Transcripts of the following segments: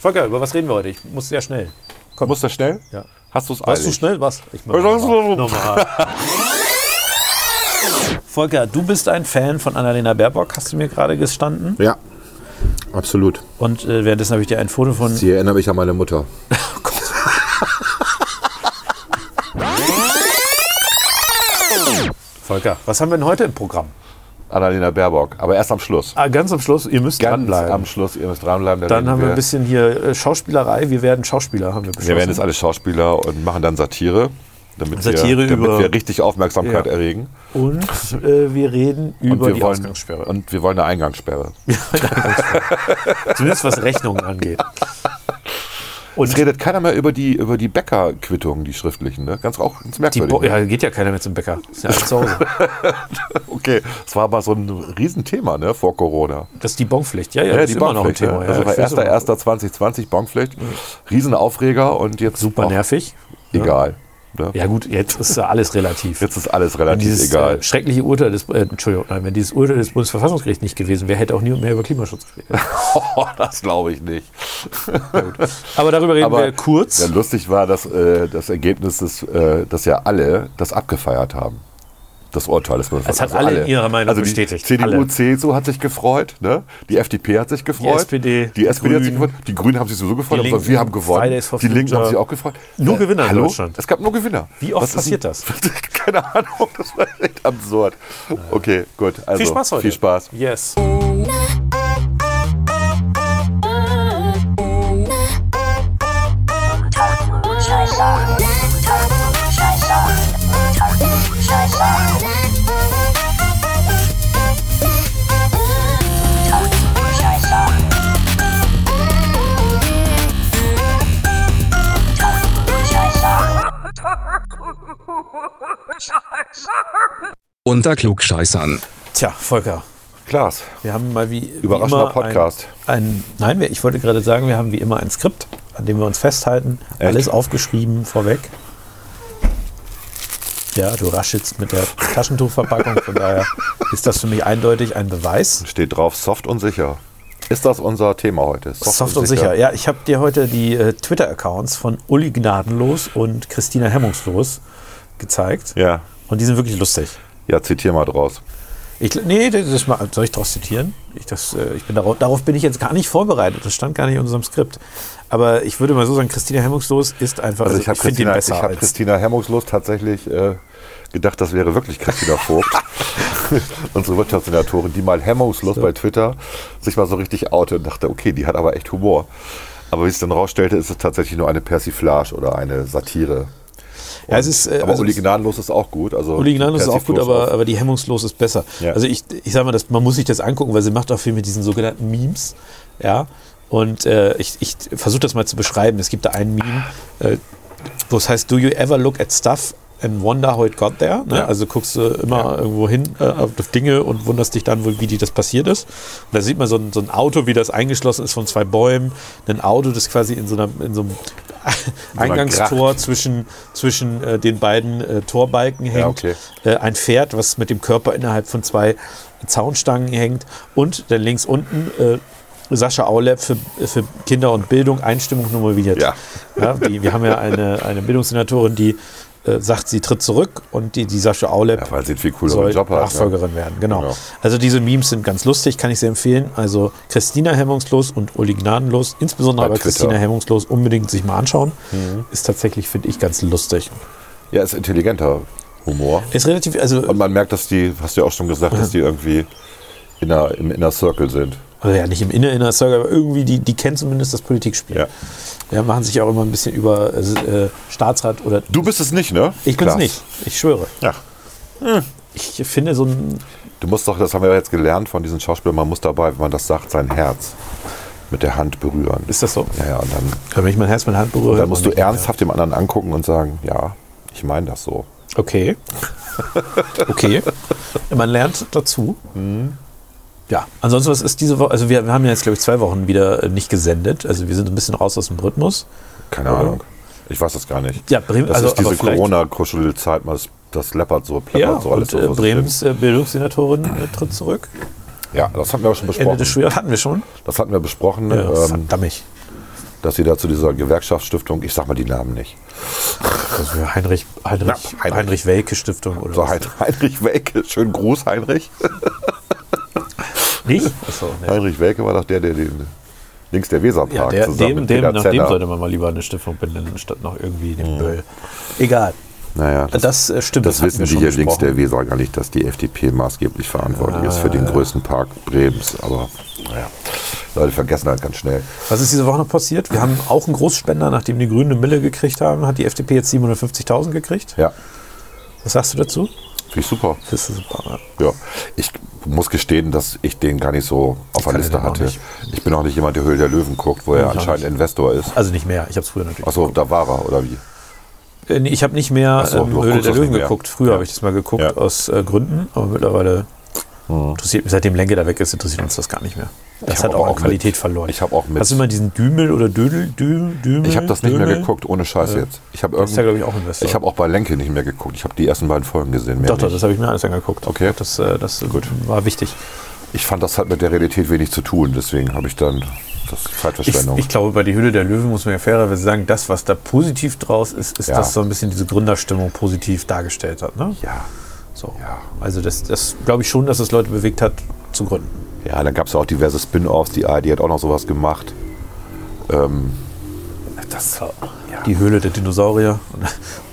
Volker, über was reden wir heute? Ich muss sehr schnell. Komm. Muss das schnell? Ja. Hast du es Warst du schnell? Was? Ich mach nochmal. nochmal. Volker, du bist ein Fan von Annalena Baerbock, hast du mir gerade gestanden. Ja, absolut. Und äh, währenddessen habe ich dir ein Foto von. Sie erinnert mich an meine Mutter. oh Gott. Volker, was haben wir denn heute im Programm? Annalena Baerbock, aber erst am Schluss. Ah, ganz am Schluss, ihr müsst Ganz dranbleiben. am Schluss, ihr müsst dranbleiben. Dann haben wir ein bisschen hier äh, Schauspielerei. Wir werden Schauspieler, haben wir beschlossen. Wir werden jetzt alle Schauspieler und machen dann Satire, damit, Satire wir, damit über- wir richtig Aufmerksamkeit Ja. erregen. Und äh, wir reden über wir, die wollen, Ausgangssperre. und wir wollen eine Eingangssperre. Zumindest was Rechnungen angeht. Und Es redet keiner mehr über die, über die Bäckerquittungen, die schriftlichen. Ne? Ganz auch ganz die merkwürdig. Bo ja, geht ja keiner mehr zum Bäcker. Ist ja alles zu Hause. okay, es war aber so ein Riesenthema ne, vor Corona. Das ist die Bonpflicht. Ja, ja, Ja, das die ist immer noch ein Bonpflicht. Thema. Ja. Also ja, immer. 1.1.2020 Bonpflicht. Riesenaufreger und jetzt Super nervig. egal. Ne? Ja gut, jetzt ist alles relativ. Jetzt ist alles Wenn relativ dieses egal. Äh, schreckliche Urteil des, äh, Entschuldigung, nein, wenn dieses Urteil des Bundesverfassungsgerichts nicht gewesen wäre, hätte auch niemand mehr über Klimaschutz geredet. Oh, das glaube ich nicht. Aber darüber reden Aber wir kurz. Ja, lustig war, dass äh, das Ergebnis, des, äh, dass ja alle das abgefeiert haben. Das Urteil des Es hat alle in ihrer Meinung also die bestätigt. CDU, Alle. CSU hat sich gefreut, ne? die FDP hat sich gefreut, SPD, die SPD hat sich Grünen. gefreut, die Grünen haben sich sowieso gefreut, Die aber Linken, wir haben gewonnen. Fridays for Die Linken haben sich auch gefreut. Nur Äh, Gewinner in hallo? Deutschland. Es gab nur Gewinner. Wie oft Was ist passiert das? Keine Ahnung, das war echt absurd. Okay, gut. Also, viel Spaß heute. Viel Spaß. Yes. Unter Klugscheißern. Tja, Volker, Klaas, wir haben mal wie wie Überraschender immer Podcast. Ein, ein, nein, wir- ich wollte gerade sagen, wir haben wie immer ein Skript, an dem wir uns festhalten. Echt? Alles aufgeschrieben vorweg. Ja, du raschelst mit der Taschentuchverpackung, von daher ist das für mich eindeutig ein Beweis. steht drauf, soft und sicher. Ist das unser Thema heute? Soft, und sicher. Ja, ich habe dir heute die äh, Twitter-Accounts von Uli Gnadenlos und Christina Hemmungslos gezeigt. Ja. Und die sind wirklich lustig. Ja, zitier mal draus. Ich, nee, das soll ich daraus zitieren? Ich, das, äh, ich bin darauf, darauf bin ich jetzt gar nicht vorbereitet. Das stand gar nicht in unserem Skript. Aber ich würde mal so sagen, Christina Hemmungslos ist einfach, Also ich habe finde ihn Christina, ich hab. Christina Hemmungslos tatsächlich äh, gedacht, das wäre wirklich Christina Vogt, unsere Wirtschaftssenatorin, die mal hemmungslos bei Twitter sich mal so richtig outet und dachte, okay, die hat aber echt Humor. Aber wie es dann rausstellte, ist es tatsächlich nur eine Persiflage oder eine Satire. Ja, es ist, äh, aber also Uli Gnadenlos ist auch gut. Also Uli Gnadenlos ist auch gut, aber, aber die Hemmungslos ist besser. Ja. Also ich, ich sage mal, das, man muss sich das angucken, weil sie macht auch viel mit diesen sogenannten Memes. Ja. Und äh, ich, ich versuche das mal zu beschreiben. Es gibt da einen Meme, äh, wo es heißt, do you ever look at stuff and wonder how it got there? Ne? Ja. Also guckst du immer irgendwo hin äh, auf Dinge und wunderst dich dann, wie die das passiert ist. Und da sieht man so ein, so ein Auto, wie das eingeschlossen ist von zwei Bäumen. Ein Auto, das quasi in so, einer, in so einem Eingangstor zwischen, zwischen äh, den beiden äh, Torbalken hängt. okay. äh, ein Pferd, was mit dem Körper innerhalb von zwei Zaunstangen hängt. Und dann links unten äh, Sascha Aulep für, für Kinder und Bildung Einstimmung nummeriert. Ja. Ja, die, wir haben ja eine, eine Bildungssenatorin, die äh, sagt, sie tritt zurück und die, die Sascha Aulep Ja, weil sie viel soll Job hat. Nachfolgerin werden. Genau. Genau. Also diese Memes sind ganz lustig, kann ich sehr empfehlen. Also Christina Hemmungslos und Uli Gnadenlos, insbesondere Bei aber Twitter. Mhm. Christina Hemmungslos, unbedingt sich mal anschauen. Ist tatsächlich, finde ich, ganz lustig. Ja, ist intelligenter Humor. Ist relativ, also Und man merkt, dass die, hast du ja auch schon gesagt, dass die irgendwie in der, im Inner Circle sind. also ja, nicht im Inner Inner Circle, aber irgendwie, die, die kennen zumindest das Politikspiel. Ja. Ja, machen sich auch immer ein bisschen über äh, Staatsrat oder. Du bist es nicht, ne? Ich bin's Klaas. nicht, ich schwöre. Ja. Ich finde so ein. Du musst doch, das haben wir jetzt gelernt von diesen Schauspielern, man muss dabei, wenn man das sagt, sein Herz mit der Hand berühren. Ist das so? Ja, ja, und dann, Wenn ich mein Herz mit der Hand berühre. dann musst du ernsthaft dem anderen angucken und sagen, ja, ich meine das so. Okay. Okay. Man lernt dazu. Mhm. Ja, ansonsten, was ist diese Woche? Also, wir, wir haben ja jetzt, glaube ich, zwei Wochen wieder äh, nicht gesendet. Also, wir sind ein bisschen raus aus dem Rhythmus. Keine Ahnung. Ich weiß das gar nicht. Ja, Bremen, Das also, ist diese Corona-Kuschelzeit, das, das läppert so, plappert Ja, so alles und äh, Bremens äh, Bildungssenatorin äh, tritt zurück. Ja, das hatten wir auch schon Ende besprochen. des Schuljahres hatten wir schon. Das hatten wir besprochen. Ja, ähm, verdammt. dass sie da zu dieser Gewerkschaftsstiftung, ich sag mal die Namen nicht, Also Heinrich, Heinrich, Na, Heinrich. Heinrich Welke Stiftung oder so? Hein- Heinrich Welke, schön Gruß Heinrich. Nicht? Achso, nee. Heinrich Welke war doch der, der den links der Weserpark Ja, der, zusammen dem, mit dem, nach dem sollte man mal lieber eine Stiftung benennen, statt noch irgendwie den Böll. Egal. Naja, das, Das, äh, stimmt. das hatten wissen die hier links der Weser gar nicht, dass die FDP maßgeblich verantwortlich ist für den größten Park Bremens. Aber naja, Leute vergessen halt ganz schnell. Was ist diese Woche noch passiert? Wir haben auch einen Großspender, nachdem die Grünen eine Mille gekriegt haben, hat die FDP jetzt 750.000 gekriegt. Ja, Was sagst du dazu? Finde ich super. Das ist super. ja. Ja, ich muss gestehen, dass ich den gar nicht so auf der Liste hatte. Ich bin auch nicht jemand, der Höhle der Löwen guckt, wo er Ich auch anscheinend nicht. Investor ist. Also nicht mehr. Ich habe es früher natürlich. Achso, da war er, oder wie? Äh, ich habe nicht mehr so, ähm, Höhle der Löwen geguckt. Früher Ja. habe ich das mal geguckt Ja. aus äh, Gründen, aber mittlerweile mich, seitdem Lenke da weg ist, interessiert uns das gar nicht mehr. Das hat auch auch Qualität mit- verloren. ich hab auch mit- Hast du mal diesen Dümel oder Dödel? Dü, Dümel? Ich habe das nicht mehr Dömel? geguckt, ohne Scheiß jetzt. Ich habe ja, glaube ich, auch Investor. ich habe auch bei Lenke nicht mehr geguckt. Ich habe die ersten beiden Folgen gesehen. Mehr doch, doch, das habe ich mir alles angeguckt. Okay. Das, äh, das war wichtig. Ich fand, das hat mit der Realität wenig zu tun. Deswegen habe ich dann das ist Ich, Zeitverschwendung. ich glaube, bei die Hülle der Löwen muss man ja fairerweise sagen, das, was da positiv draus ist, ist, Ja. dass so ein bisschen diese Gründerstimmung positiv dargestellt hat. Ne? ja, So. Ja. Also das, das glaube ich schon, dass es Leute bewegt hat, zu gründen. ja, dann gab es auch diverse Spin-offs. Die ARD hat auch noch sowas gemacht. Ähm, Das, Die Höhle der Dinosaurier.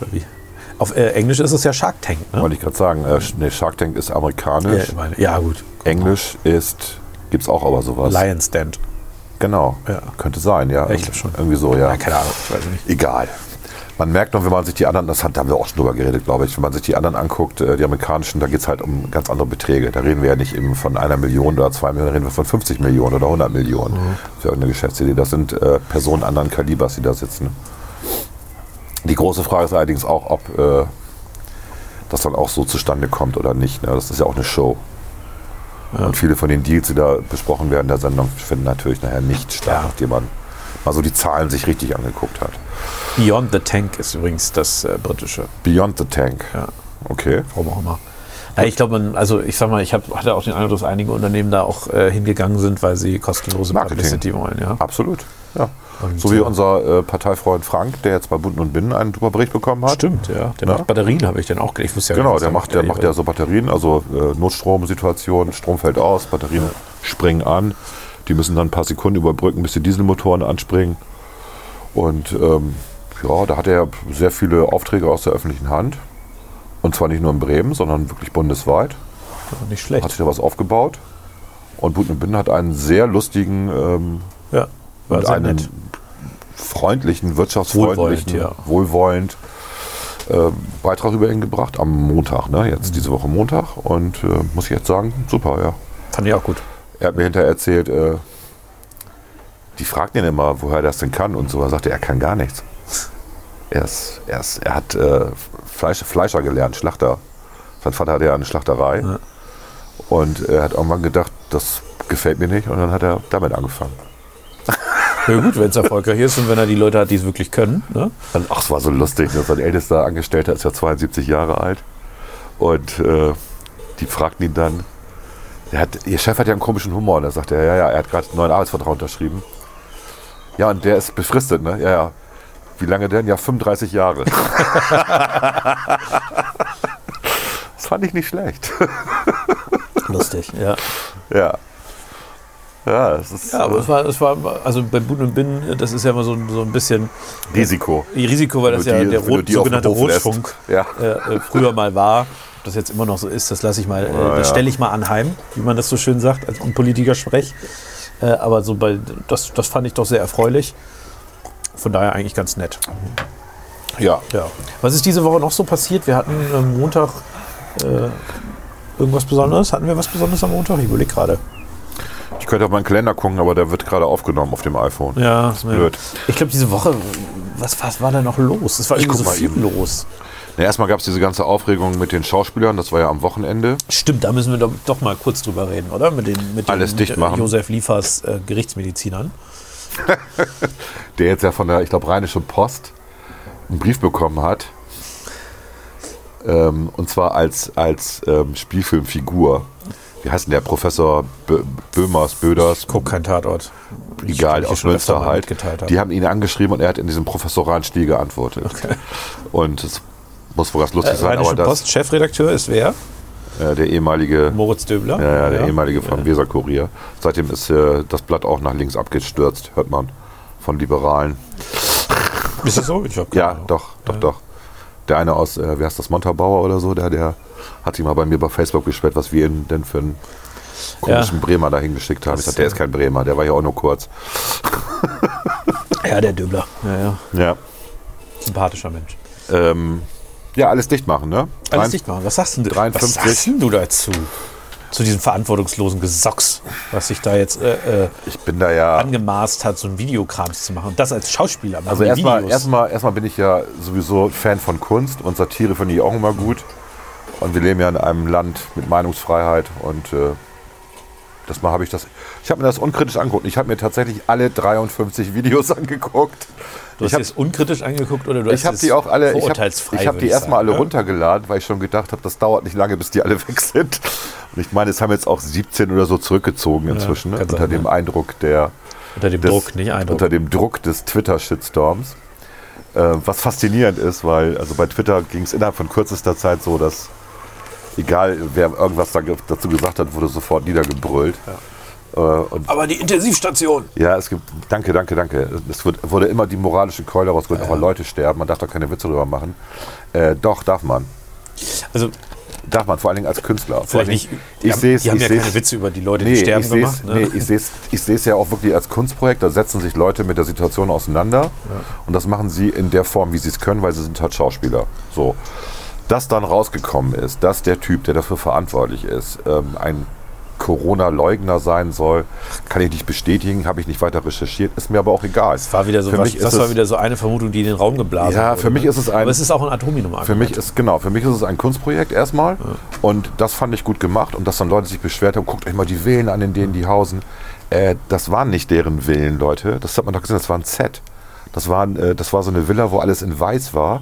Auf äh, Englisch ist es ja Shark Tank. Ne? wollte ich gerade sagen. Äh, nee, Shark Tank ist Ja, amerikanisch. ich meine, ja, gut. Englisch ist, gibt es auch aber sowas. Lion's Stand. Genau. Ja. Könnte sein, ja. Ja, ich glaub schon. Irgendwie so, ja. Ja, keine Ahnung, ich weiß nicht. Egal. Man merkt noch, wenn man sich die anderen, das hat, da haben wir auch schon drüber geredet, glaube ich, wenn man sich die anderen anguckt, äh, die amerikanischen, da geht es halt um ganz andere Beträge. Da reden wir ja nicht eben von einer Million oder zwei Millionen, da reden wir von 50 Millionen oder 100 Millionen Mhm. für irgendeine Geschäftsidee. Das sind äh, Personen anderen Kalibers, die da sitzen. Die große Frage ist allerdings auch, ob äh, das dann auch so zustande kommt oder nicht. Ne? Das ist ja auch eine Show. Und viele von den Deals, die da besprochen werden, der Sendung, finden natürlich nachher nicht statt, Ja. nachdem man mal so die Zahlen sich richtig angeguckt hat. Beyond the Tank ist übrigens das äh, britische. Beyond the Tank. Ja. Okay. Warum auch immer. Ja, ich glaube, also ich sag mal, ich hab, hatte auch den Eindruck, dass einige Unternehmen da auch äh, hingegangen sind, weil sie kostenlose Marketing. Publicity wollen. Ja. Absolut. Ja. Und, so wie äh, unser äh, Parteifreund Frank, der jetzt bei Bunden und Binnen einen super Bericht bekommen hat. Stimmt, ja. Der Ja. macht Batterien, habe ich dann auch. Ich wusste ja Genau, der macht, der macht ja so Batterien, also äh, Notstromsituation, Strom fällt aus, Batterien springen an. Die müssen dann ein paar Sekunden überbrücken, bis die Dieselmotoren anspringen. Und ähm, ja, da hat er sehr viele Aufträge aus der öffentlichen Hand. Und zwar nicht nur in Bremen, sondern wirklich bundesweit. Nicht schlecht. Hat sich da was aufgebaut. Und Binnen hat einen sehr lustigen ähm, ja, und einen nett. freundlichen, wirtschaftsfreundlichen, Wohlwollend, ja. wohlwollend äh, Beitrag über ihn gebracht am Montag, ne? jetzt diese Woche Montag. Und äh, muss ich jetzt sagen, super, ja. Fand ich auch gut. Er hat mir hinterher erzählt, äh, die fragten ihn immer, woher er das denn kann und so. Er sagte, er kann gar nichts. Er, ist, er, ist, er hat äh, Fleisch, Fleischer gelernt, Schlachter. Sein Vater hatte ja eine Schlachterei. Ja. Und er hat irgendwann gedacht, das gefällt mir nicht. Und dann hat er damit angefangen. Ja gut, wenn es erfolgreich ist und wenn er die Leute hat, die es wirklich können. Ne? Ach, es war so lustig. Ne? Sein ältester Angestellter ist ja 72 Jahre alt. Und äh, die fragten ihn dann, er hat, ihr Chef hat ja einen komischen Humor. Und er sagte, ja, ja, er hat gerade einen neuen Arbeitsvertrag unterschrieben. Ja, und der ist befristet, ne? Ja, ja. Wie lange denn? Ja, 35 Jahre. das fand ich nicht schlecht. Lustig, ja. ja. Ja, es ist Ja, aber es war, es war, also bei Buden und Binnen, das ist ja immer so, ein- so ein bisschen Risiko. Risiko, weil das ja die- der Rot, sogenannte. Rotfunk Ja. äh, äh, früher mal war. Ob das jetzt immer noch so ist, das lasse ich mal, äh, Ja, das stelle ich mal anheim, wie man das so schön sagt, als ein Politiker-Sprech. Äh, aber so bei, das, das fand ich doch sehr erfreulich. Von daher eigentlich ganz nett. Ja. Ja. Was ist diese Woche noch so passiert? Wir hatten am Montag äh, irgendwas Besonderes. Hatten wir was Besonderes am Montag? Ich überlege gerade. Ich könnte auf meinen Kalender gucken, aber der wird gerade aufgenommen auf dem iPhone. Ja, ist blöd. Ich glaube, diese Woche, was, was war da noch los? Es war Ich irgendwie so guck mal viel eben. los. Na, erstmal gab es diese ganze Aufregung mit den Schauspielern, das war ja am Wochenende. Stimmt, da müssen wir doch, doch mal kurz drüber reden, oder? Mit den, mit Alles den dicht machen. Josef Liefers äh, Gerichtsmedizinern. der jetzt ja von der, ich glaube, Rheinischen Post einen Brief bekommen hat. Ähm, und zwar als, als ähm, Spielfilmfigur. Wie heißt denn der? Professor Bö Böhmers, Böders? Guck kein Tatort. Ich egal, glaub, ich aus Münster halt. habe. Die haben ihn angeschrieben und er hat in diesem professoralen Stil geantwortet. Und es muss wohl ganz lustig Äh, sein, aber das, Post, Chefredakteur ist wer? äh, der ehemalige, Moritz Döbler. ja, ja, der ehemalige vom Weser-Kurier. Seitdem ist äh, das Blatt auch nach links abgestürzt, hört man von Liberalen. Ist das so? Ich hab keine Ja, Ahnung. doch, doch, doch. Der eine aus, äh, wer ist das, Montabaur oder so, der, der hat sich mal bei mir bei Facebook gesperrt, was wir ihn denn für einen komischen Bremer dahin geschickt haben. Ich Das, sagte, der ist kein Bremer, der war ja auch nur kurz. Ja, der Döbler. Ja, ja. Ja. Sympathischer Mensch. Ähm, ja, alles dicht machen, ne? Alles Rein- dicht machen. Was sagst, denn, 53. was sagst du dazu? Zu diesem verantwortungslosen Gesocks, was sich da jetzt äh, äh, Ich bin da ja. angemaßt hat, so ein Videokrams zu machen. Und das als Schauspieler. Also erstmal, erstmal, erstmal bin ich ja sowieso Fan von Kunst und Satire finde ich auch immer gut. Und wir leben ja in einem Land mit Meinungsfreiheit und äh, das mal habe ich das. Ich habe mir das unkritisch angeguckt. Ich habe mir tatsächlich alle 53 Videos angeguckt. Du hast ich habe es unkritisch angeguckt oder du ich hast hab es die auch alle. Ich habe vorurteilsfrei, ich hab würde die erstmal alle ne? runtergeladen, weil ich schon gedacht habe, das dauert nicht lange, bis die alle weg sind. Und ich meine, es haben jetzt auch 17 oder so zurückgezogen inzwischen ne? kann unter sein, dem ja. Eindruck der Unter dem des, Druck, nicht Eindruck. Unter dem Druck des Twitter-Shitstorms. Äh, was faszinierend ist, weil also bei Twitter ging es innerhalb von kürzester Zeit so, dass egal wer irgendwas da, ge- dazu gesagt hat, wurde sofort niedergebrüllt. Und Aber die Intensivstation. ja, es gibt, danke, danke, danke. Es wird, wurde immer die moralische Keule rausgeholt, aber Leute sterben, man darf da keine Witze drüber machen. Äh, doch, darf man. Also Darf man, vor allen Dingen als Künstler. Vor allen vielleicht Dingen- nicht. Die ich haben, sehe es, die haben ich ja sehe keine Witze über die Leute, die Nee, sterben ich sehe gemacht. es Ne? nee, ich seh's- ich sehe es ja auch wirklich als Kunstprojekt. Da setzen sich Leute mit der Situation auseinander und das machen sie in der Form, wie sie es können, weil sie sind halt Schauspieler. So. Dass dann rausgekommen ist, dass der Typ, der dafür verantwortlich ist, ähm, ein Corona-Leugner sein soll, kann ich nicht bestätigen, habe ich nicht weiter recherchiert, ist mir aber auch egal. Das war wieder so, für was, mich das war wieder so eine Vermutung, die in den Raum geblasen Ja, wurde. für mich ne? ist es ein- Aber es ist auch ein Atominum. Für mich ist genau, für mich ist es ein Kunstprojekt erstmal und das fand ich gut gemacht und dass dann Leute sich beschwert haben, guckt euch mal die Villen an, in denen die hausen. Äh, das waren nicht deren Villen, Leute. Das hat man doch gesehen, das war ein Set. Das war, ein, äh, das war so eine Villa, wo alles in weiß war.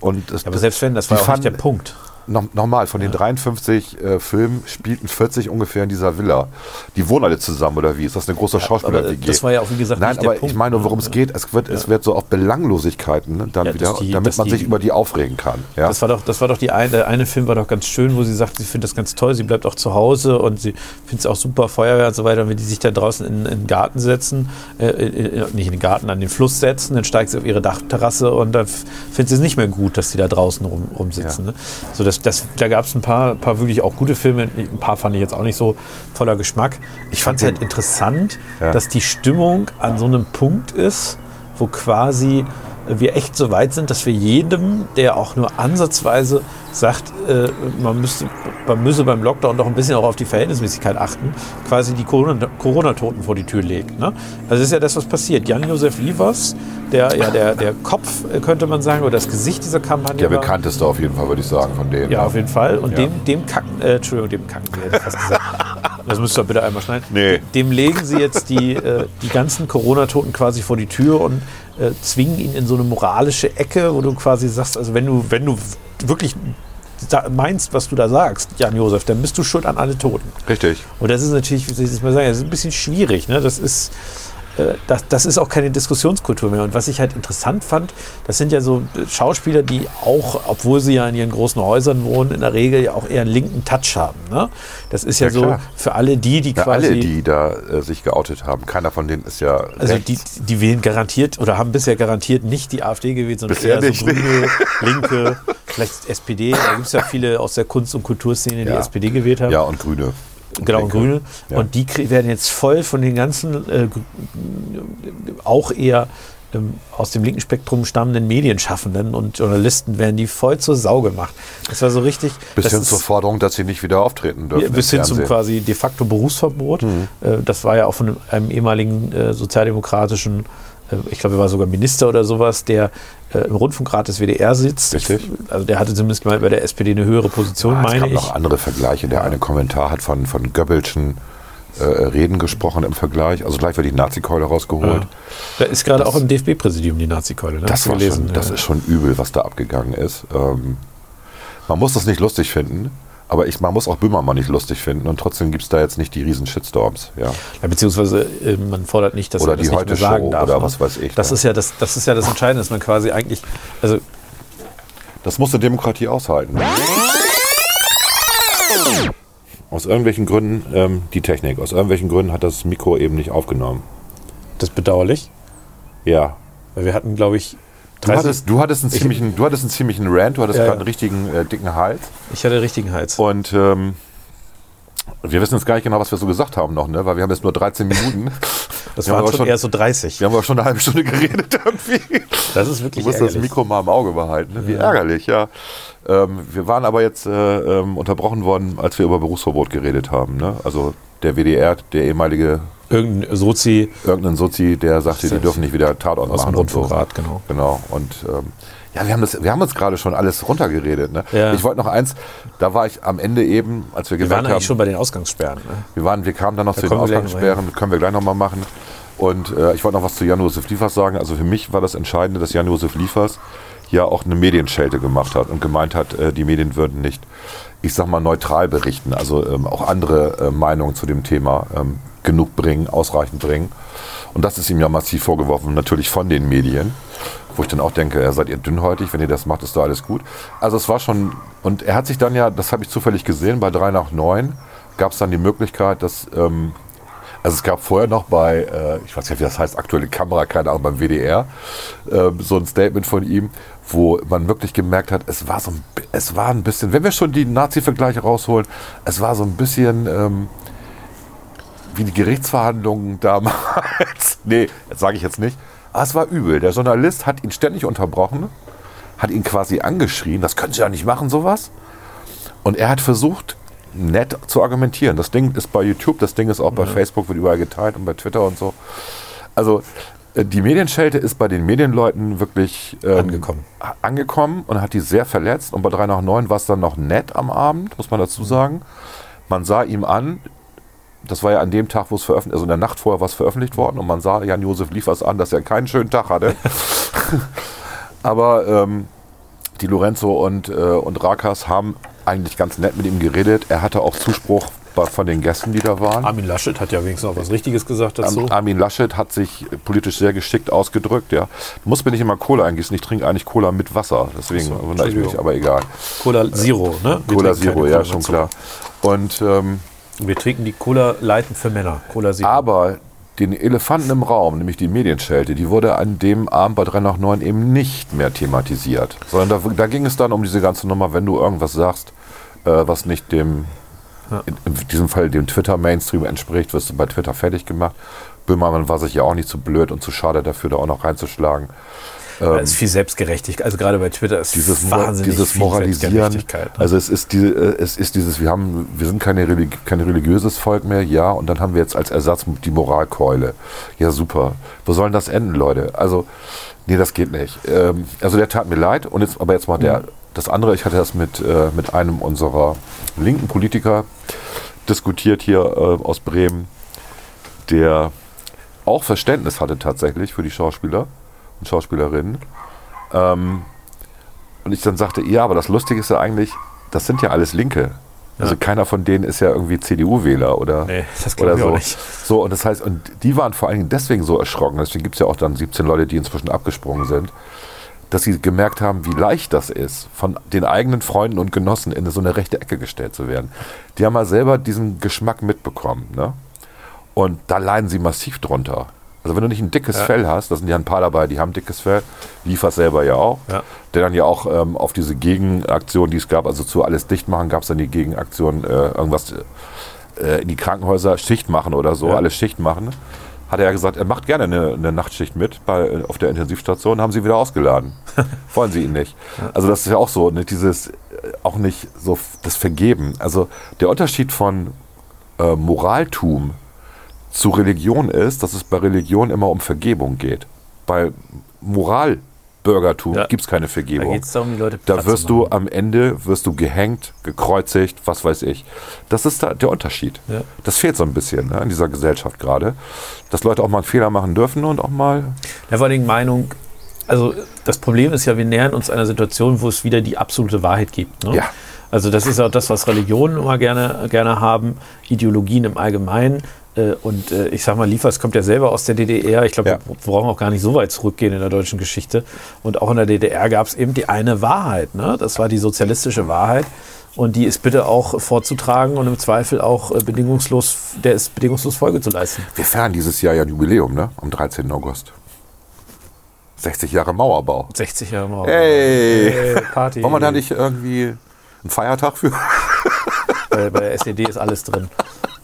Und das, aber selbst wenn, das war auch nicht fanden- der Punkt. No, nochmal, von den 53 äh, Filmen spielten 40 ungefähr in dieser Villa. Die wohnen alle zusammen, oder wie? Ist das eine große schauspieler aber das war ja auch, wie gesagt, Nein, nicht der aber Punkt. ich meine, worum es geht, es wird, es wird so auf Belanglosigkeiten ne, dann Ja, wieder, die- damit man die- sich über die aufregen kann. Ja? Das war doch, das war doch die eine, der eine Film war doch ganz schön, wo sie sagt, sie findet das ganz toll, sie bleibt auch zu Hause und sie findet es auch super, Feuerwehr und so weiter. Und wenn die sich da draußen in, in den Garten setzen, äh, äh, nicht in den Garten, an den Fluss setzen, dann steigt sie auf ihre Dachterrasse und dann findet sie es nicht mehr gut, dass die da draußen rum, rumsitzen. Ja. Ne? So, das, das, da gab es ein paar, paar wirklich auch gute Filme, ein paar fand ich jetzt auch nicht so voller Geschmack. Ich fand es halt interessant, Ja. dass die Stimmung an so einem Punkt ist, wo quasi wir echt so weit sind, dass wir jedem, der auch nur ansatzweise sagt, äh, man, müsste, man müsse beim Lockdown doch ein bisschen auch auf die Verhältnismäßigkeit achten, quasi die Corona- Corona-Toten vor die Tür legt. Ne? Also das ist ja das, was passiert. Jan-Josef Liefers, der ja der, der Kopf, äh, könnte man sagen, oder das Gesicht dieser Kampagne Der bekannteste auf jeden Fall, würde ich sagen, von denen. ja, auf jeden Fall. Und Ja. dem, dem kacken, äh, Entschuldigung, dem kacken ich fast gesagt. Das müsst ihr bitte einmal schneiden. Nee. Dem legen Sie jetzt die, äh, die ganzen Corona-Toten quasi vor die Tür und äh, zwingen ihn in so eine moralische Ecke, wo du quasi sagst, also wenn du, wenn du wirklich meinst, was du da sagst, Jan-Josef, dann bist du schuld an alle Toten. Richtig. Und das ist natürlich, wie soll ich das mal sagen, das ist ein bisschen schwierig. Ne? Das ist. Äh, Das, das ist auch keine Diskussionskultur mehr. Und was ich halt interessant fand, das sind ja so Schauspieler, die auch, obwohl sie ja in ihren großen Häusern wohnen, in der Regel ja auch eher einen linken Touch haben. Ne? Das ist ja, Ja, so klar. für alle die, die Ja, quasi. alle, die da äh, sich geoutet haben, keiner von denen ist ja. also rechts. die, die wählen garantiert oder haben bisher garantiert nicht die AfD gewählt, sondern Bisher eher so Grüne, Linke, vielleicht SPD. Da gibt es ja viele aus der Kunst- und Kulturszene, die Ja. SPD gewählt haben. ja, und Grüne. Genau. Grüne. Ja. Und die werden jetzt voll von den ganzen, äh, auch eher ähm, aus dem linken Spektrum stammenden Medienschaffenden und Journalisten werden die voll zur Sau gemacht. Das war so richtig. Bis hin zur Forderung, dass sie nicht wieder auftreten dürfen. ja, bis hin zum quasi de facto Berufsverbot. Mhm. Äh, Das war ja auch von einem, ehemaligen äh, sozialdemokratischen, ich glaube, er war sogar Minister oder sowas, der äh, im Rundfunkrat des WDR sitzt. Ich, Richtig. also der hatte zumindest gemeint, bei der SPD eine höhere Position, Ah, es meine gab ich. noch andere Vergleiche. Der eine Kommentar hat von, von Goebbelschen äh, Reden gesprochen im Vergleich. Also gleich wird die Nazi-Keule rausgeholt. Ja. Da ist gerade auch im DFB-Präsidium die Nazi-Keule. Ne? Das, war gelesen, schon, das ja. ist schon übel, was da abgegangen ist. Ähm, man muss das nicht lustig finden, Aber ich, man muss auch Böhmermann nicht lustig finden und trotzdem gibt es da jetzt nicht die riesen Shitstorms. Ja. Ja, beziehungsweise äh, man fordert nicht, dass Oder er das die nicht mehr Heute sagen Show darf. oder ne? was weiß ich, Das ja. ist ja das, das ist ja das Entscheidende, dass man quasi eigentlich, also Das muss eine Demokratie aushalten. Aus irgendwelchen Gründen, ähm, die Technik, aus irgendwelchen Gründen hat das Mikro eben nicht aufgenommen. das ist bedauerlich, Ja. weil wir hatten, glaube ich, Du 30, hattest, du, hattest einen ziemlichen, du hattest einen ziemlichen Rant, du hattest Ja, gerade einen richtigen äh, dicken Hals. ich hatte richtigen Hals. Und ähm, wir wissen jetzt gar nicht genau, was wir so gesagt haben noch, ne? weil wir haben jetzt nur 13 Minuten. Das waren aber schon schon- eher so 30. Wir haben aber schon eine halbe Stunde geredet irgendwie. Das ist Du wirklich musst das ärgerlich. Mikro mal im Auge behalten. Ne? Wie Ja. ärgerlich, ja. Ähm, wir waren aber jetzt äh, ähm, unterbrochen worden, als wir über Berufsverbot geredet haben. Ne? Also der WDR, der ehemalige Irgendein Sozi irgendein Sozi, der sagte, die dürfen nicht wieder Tatort aus dem machen und so. Rundfunkrat, genau. Genau. Und ähm, ja, wir haben, das, wir haben uns gerade schon alles runtergeredet. Ne? Ja. Ich wollte noch eins, da war ich am Ende eben, als wir Wir gemerkt waren haben, eigentlich schon bei den Ausgangssperren. Ne? wir, waren, wir kamen dann noch zu den wir Ausgangssperren, können wir gleich nochmal machen. Und äh, ich wollte noch was zu Jan-Josef Liefers sagen. Also für mich war das Entscheidende, dass Jan-Josef Liefers ja auch eine Medienschelte gemacht hat und gemeint hat, äh, die Medien würden nicht, ich sag mal, neutral berichten, also ähm, auch andere äh, Meinungen zu dem Thema ähm, genug bringen, ausreichend bringen. Und das ist ihm ja massiv vorgeworfen, natürlich von den Medien. Wo ich dann auch denke, seid ihr dünnhäutig, wenn ihr das macht, ist doch alles gut. Also es war schon, und er hat sich dann ja, das habe ich zufällig gesehen, bei 3 nach 9 gab es dann die Möglichkeit, dass, ähm, also es gab vorher noch bei, äh, ich weiß nicht, wie das heißt, aktuelle Kamera, keine Ahnung, beim WDR, ähm, so ein Statement von ihm, wo man wirklich gemerkt hat, es war so ein, es war ein bisschen, wenn wir schon die Nazi-Vergleiche rausholen, es war so ein bisschen ähm, wie die Gerichtsverhandlungen damals. nee, das sage ich jetzt nicht. Aber es war übel. Der Journalist hat ihn ständig unterbrochen, hat ihn quasi angeschrien, das können Sie ja nicht machen, sowas. Und er hat versucht, nett zu argumentieren. Das Ding ist bei YouTube, das Ding ist auch bei Facebook, wird überall geteilt und bei Twitter und so. Also äh, die Medienschelte ist bei den Medienleuten wirklich ähm, Angekommen. angekommen und hat die sehr verletzt. Und bei 3 nach 9 war es dann noch nett am Abend, muss man dazu sagen. Man sah ihm an, das war ja an dem Tag, wo es veröffentlicht, also in der Nacht vorher war es veröffentlicht worden und man sah Jan-Josef Liefers an, dass er keinen schönen Tag hatte. Aber ähm, die Lorenzo und, äh, und Rakas haben eigentlich ganz nett mit ihm geredet. Er hatte auch Zuspruch von den Gästen, die da waren. Armin Laschet hat ja wenigstens auch was Richtiges gesagt dazu. Am- Armin Laschet hat sich politisch sehr geschickt ausgedrückt. Ja. Du musst mir nicht immer Cola eingießen. Ich trinke eigentlich Cola mit Wasser. Deswegen so, wundere ich mich, aber egal. Cola Zero, ne? Wir Cola Zero, ja, schon klar. Und ähm. Wir trinken die Cola Leiten für Männer. Cola Zero. Aber den Elefanten im Raum, nämlich die Medienschelte, die wurde an dem Abend bei 3 nach 9 eben nicht mehr thematisiert. Sondern da, da ging es dann um diese ganze Nummer, wenn du irgendwas sagst, äh, was nicht dem, in, in diesem Fall dem Twitter-Mainstream entspricht, wirst du bei Twitter fertig gemacht. Böhmermann war sich ja auch nicht zu blöd und zu schade dafür, da auch noch reinzuschlagen. Da ist viel Selbstgerechtigkeit. Also gerade bei Twitter ist dieses, wahnsinnig dieses viel Moralisieren. Selbstgerechtigkeit. ne? Also es ist, die, äh, es ist dieses, wir haben, wir sind keine Religi kein religiöses Volk mehr, ja, und dann haben wir jetzt als Ersatz die Moralkeule. Ja, super. Wo sollen das enden, Leute? Also, nee, das geht nicht. Ähm, also der tat mir leid und jetzt, aber jetzt mal der, das andere, ich hatte das mit, äh, mit einem unserer linken Politiker diskutiert hier äh, aus Bremen, der auch Verständnis hatte tatsächlich für die Schauspieler und Schauspielerinnen. Ähm, und ich dann sagte, ja, aber das Lustige ist ja eigentlich, das sind ja alles Linke. Also Ja. keiner von denen ist ja irgendwie CDU-Wähler oder, Nee, das oder so. nicht. So, und das heißt, und die waren vor allen Dingen deswegen so erschrocken, deswegen gibt es ja auch dann 17 Leute, die inzwischen abgesprungen sind, dass sie gemerkt haben, wie leicht das ist, von den eigenen Freunden und Genossen in so eine rechte Ecke gestellt zu werden. Die haben mal selber diesen Geschmack mitbekommen. Ne? Und da leiden sie massiv drunter. Also wenn du nicht ein dickes Ja. Fell hast, da sind ja ein paar dabei, die haben dickes Fell, liefert selber ja auch, Ja. der dann ja auch ähm, auf diese Gegenaktion, die es gab, also zu alles dicht machen, gab es dann die Gegenaktion, äh, irgendwas äh, in die Krankenhäuser Schicht machen oder so, Ja. alles Schicht machen. Hat er ja gesagt, er macht gerne eine, eine Nachtschicht mit bei, auf der Intensivstation, haben sie wieder ausgeladen. Wollen sie ihn nicht. Also das ist ja auch so, ne, dieses, äh, auch nicht so das Vergeben. Also der Unterschied von äh, Moraltum zu Religion ist, dass es bei Religion immer um Vergebung geht. Bei Moralbürgertum Ja. gibt es keine Da Vergebung. geht es darum, die Leute Da wirst du am Ende wirst du gehängt, gekreuzigt, was weiß ich. Das ist da der Unterschied. Ja. Das fehlt so ein bisschen ne, in dieser Gesellschaft gerade, dass Leute auch mal einen Fehler machen dürfen und auch mal Ja, vor Dingen Meinung. Also das Problem ist ja, wir nähern uns einer Situation, wo es wieder die absolute Wahrheit gibt. Ne? Ja. Also das ist auch das, was Religionen immer gerne, gerne haben, Ideologien im Allgemeinen. Äh, Und äh, ich sag mal, Liefers kommt ja selber aus der DDR. Ich glaube, Ja. wir brauchen auch gar nicht so weit zurückgehen in der deutschen Geschichte. Und auch in der DDR gab es eben die eine Wahrheit. Ne? Das war die sozialistische Wahrheit. Und die ist bitte auch vorzutragen und im Zweifel auch äh, bedingungslos, der ist bedingungslos Folge zu leisten. Wir feiern dieses Jahr ja ein Jubiläum, ne? Am 13. August. 60 Jahre Mauerbau. 60 Jahre Mauer. Hey! Hey, Party. Wollen wir da nicht irgendwie einen Feiertag für? bei, bei der SED ist alles drin.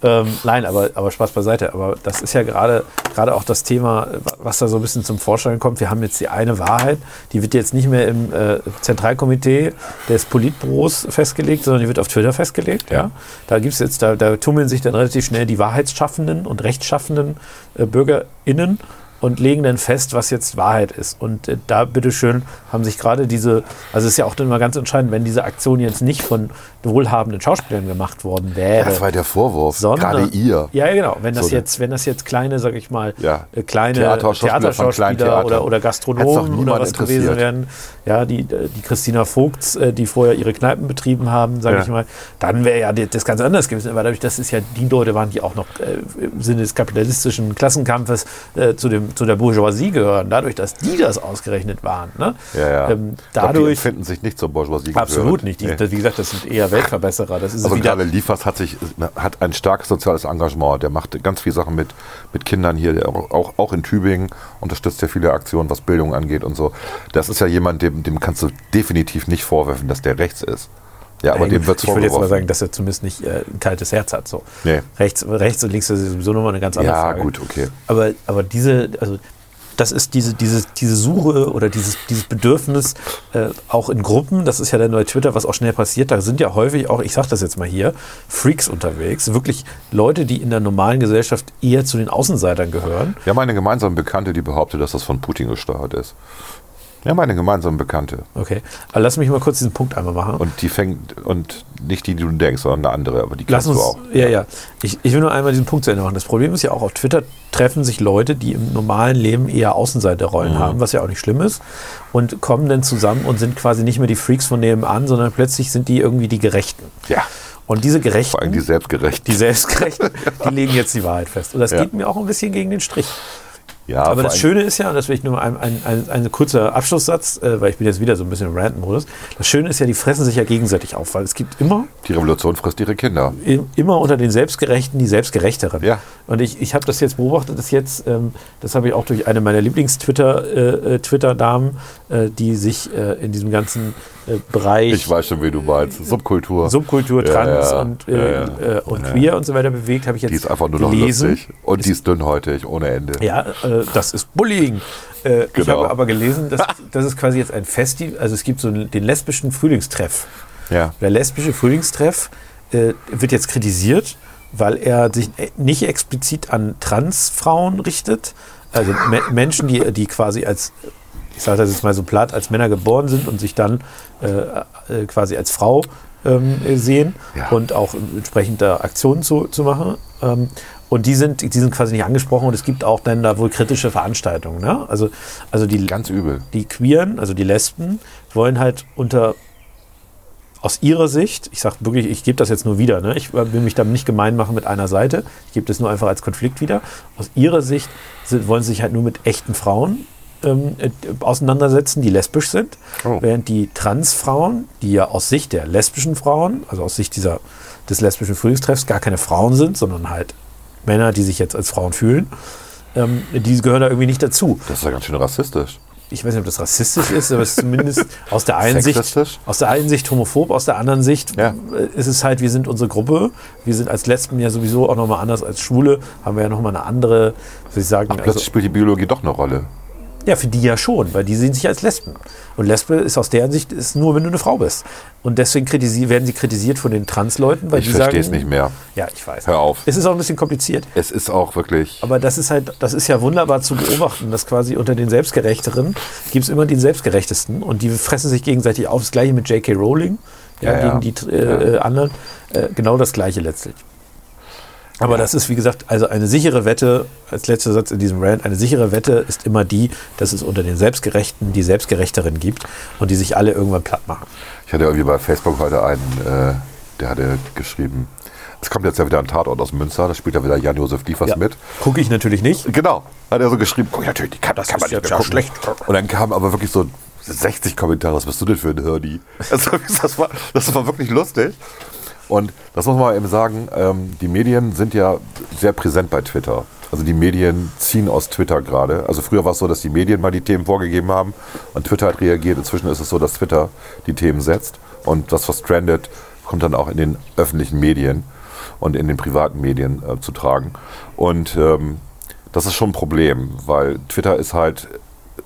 Ähm, nein, aber, aber Spaß beiseite. Aber das ist ja gerade gerade auch das Thema, was da so ein bisschen zum Vorschein kommt. Wir haben jetzt die eine Wahrheit, die wird jetzt nicht mehr im äh, Zentralkomitee des Politbüros festgelegt, sondern die wird auf Twitter festgelegt. Ja. Da gibt's jetzt, da, da tummeln sich dann relativ schnell die wahrheitsschaffenden und rechtsschaffenden äh, BürgerInnen und legen dann fest, was jetzt Wahrheit ist. Und äh, da, bitteschön, haben sich gerade diese, also es ist ja auch dann mal ganz entscheidend, wenn diese Aktion jetzt nicht von wohlhabenden Schauspielern gemacht worden wäre. Das war der Vorwurf. sondern, Gerade ihr. Ja, genau. Wenn das, So, jetzt, wenn das jetzt kleine, sag ich mal, Ja. äh, kleine Theaterschauspieler oder, oder Gastronomen oder was gewesen wären, ja, die, äh, die Christina Vogts, äh, die vorher ihre Kneipen betrieben haben, sage Ja. ich mal, dann wäre ja das ganz anders gewesen. Aber dadurch, dass es ja die Leute waren, die auch noch äh, im Sinne des kapitalistischen Klassenkampfes äh, zu, dem, zu der Bourgeoisie gehören, dadurch, dass die das ausgerechnet waren, ne? Ja, ja. Ähm, Ich glaub, die dadurch empfinden sich nicht zur Bourgeoisie absolut gehörig. nicht. Die, Nee. das, wie gesagt, das sind eher Weltverbesserer. Das ist Also gerade Liefers hat sich hat ein starkes soziales Engagement. Der macht ganz viele Sachen mit, mit Kindern hier, auch, auch, in Tübingen unterstützt ja viele Aktionen, was Bildung angeht und so. Das ist ja jemand, dem, dem kannst du definitiv nicht vorwerfen, dass der rechts ist. Ja, aber Ja, dem wird Ich würde jetzt mal sagen, dass er zumindest nicht äh, ein kaltes Herz hat. So. Nee. Rechts, rechts und links ist sowieso nochmal eine ganz andere Ja, Frage. gut, okay. Aber, aber diese, also das ist diese, diese, diese Suche oder dieses, dieses Bedürfnis äh, auch in Gruppen, das ist ja dann bei Twitter, was auch schnell passiert, da sind ja häufig auch, ich sage das jetzt mal hier, Freaks unterwegs, wirklich Leute, die in der normalen Gesellschaft eher zu den Außenseitern gehören. Wir haben eine gemeinsame Bekannte, die behauptet, dass das von Putin gesteuert ist. Wir haben eine gemeinsame Bekannte. Okay, aber lass mich mal kurz diesen Punkt einmal machen. Und die fängt, und nicht die, die du denkst, sondern eine andere, aber die Lass uns, du auch. ja, ja. Ich, ich will nur einmal diesen Punkt zu Ende machen. Das Problem ist ja auch, auf Twitter treffen sich Leute, die im normalen Leben eher Außenseiterrollen Mhm. haben, was ja auch nicht schlimm ist, und kommen dann zusammen und sind quasi nicht mehr die Freaks von nebenan, sondern plötzlich sind die irgendwie die Gerechten. Ja, Und diese Gerechten, vor allem die selbstgerecht. die Selbstgerechten, die legen jetzt die Wahrheit fest. Und das Ja. geht mir auch ein bisschen gegen den Strich. Ja, Aber das Schöne ist ja, und das will ich nur ein, ein, ein, ein kurzer Abschlusssatz, äh, weil ich bin jetzt wieder so ein bisschen im Rant-Modus. Das Schöne ist ja, die fressen sich ja gegenseitig auf, weil es gibt immer die Revolution frisst ihre Kinder. im- immer unter den Selbstgerechten die Selbstgerechteren. Ja. Und ich, ich habe das jetzt beobachtet, das jetzt, ähm, das habe ich auch durch eine meiner Lieblings-Twitter-Damen, äh, Twitter-Damen, äh, die sich äh, in diesem ganzen äh, Bereich Ich weiß schon, wie du meinst. Subkultur. Subkultur, Ja, Trans ja. und, äh, ja. Äh, und Ja. Queer und so weiter bewegt, habe ich jetzt Die ist einfach nur noch gelesen. lustig. Und die ist dünnhäutig, ohne Ende. Ja, äh, das ist Bullying. Äh, Ich Genau. habe aber gelesen, dass das ist quasi jetzt ein Festival, also es gibt so den lesbischen Frühlingstreff. Ja. Der lesbische Frühlingstreff äh, wird jetzt kritisiert, weil er sich nicht explizit an Transfrauen richtet. Also Me Menschen, die, die quasi als, ich sage das jetzt mal so platt, als Männer geboren sind und sich dann äh, äh, quasi als Frau ähm, sehen Ja. und auch entsprechend da Aktionen zu, zu machen. Ähm, und die sind, die sind quasi nicht angesprochen und es gibt auch dann da wohl kritische Veranstaltungen. Ne? Also, also die, Ganz übel. die Queeren, also die Lesben, wollen halt unter aus ihrer Sicht, ich sage wirklich, ich gebe das jetzt nur wieder, ne? ich will mich damit nicht gemein machen mit einer Seite, ich gebe das nur einfach als Konflikt wieder. Aus ihrer Sicht sind, wollen sie sich halt nur mit echten Frauen ähm, äh, auseinandersetzen, die lesbisch sind, Oh. während die Transfrauen, die ja aus Sicht der lesbischen Frauen, also aus Sicht dieser, des lesbischen Frühlingstreffs, gar keine Frauen sind, sondern halt Männer, die sich jetzt als Frauen fühlen, ähm, die gehören da irgendwie nicht dazu Das ist ja ganz schön rassistisch. ich weiß nicht, ob das rassistisch ist, aber es ist zumindest aus der einen Sicht, aus der einen Sicht homophob, aus der anderen Sicht Ja. äh, ist es halt, wir sind unsere Gruppe, wir sind als Lesben ja sowieso auch nochmal anders als Schwule, haben wir ja nochmal eine andere, soll ich sagen, Plötzlich also, spielt die Biologie doch eine Rolle. Ja, für die ja schon, weil die sehen sich als Lesben. Und Lesbe ist aus deren Sicht ist nur, wenn du eine Frau bist. Und deswegen werden sie kritisiert von den Transleuten, weil Ich die verstehe sagen, es nicht mehr. Ja, ich weiß. Hör auf. Es ist auch ein bisschen kompliziert. Es ist auch wirklich. Aber das ist halt, das ist ja wunderbar zu beobachten, dass quasi unter den Selbstgerechteren gibt es immer den Selbstgerechtesten und die fressen sich gegenseitig auf. Das gleiche mit J.K. Rowling ja, Ja, ja. gegen die äh, äh, anderen. Äh, genau das gleiche letztlich. Aber das ist, wie gesagt, also eine sichere Wette, als letzter Satz in diesem Rant, eine sichere Wette ist immer die, dass es unter den Selbstgerechten die Selbstgerechteren gibt und die sich alle irgendwann platt machen. Ich hatte irgendwie bei Facebook heute einen, äh, der hatte geschrieben, es kommt jetzt ja wieder ein Tatort aus Münster, da spielt ja wieder Jan-Josef Liefers Ja. mit. Gucke ich natürlich nicht. Genau, hat er so geschrieben, guck ich natürlich, die kann, das kann man nicht mehr gucken. schlecht. Und dann kamen aber wirklich so 60 Kommentare, was bist du denn für ein Hirni? Also, das, war, das war wirklich lustig. Und das muss man eben sagen, ähm, die Medien sind ja sehr präsent bei Twitter. Also die Medien ziehen aus Twitter gerade. Also früher war es so, dass die Medien mal die Themen vorgegeben haben und Twitter hat reagiert. Inzwischen ist es so, dass Twitter die Themen setzt und das, was trendet, kommt dann auch in den öffentlichen Medien und in den privaten Medien äh, zu tragen. Und ähm, das ist schon ein Problem, weil Twitter ist halt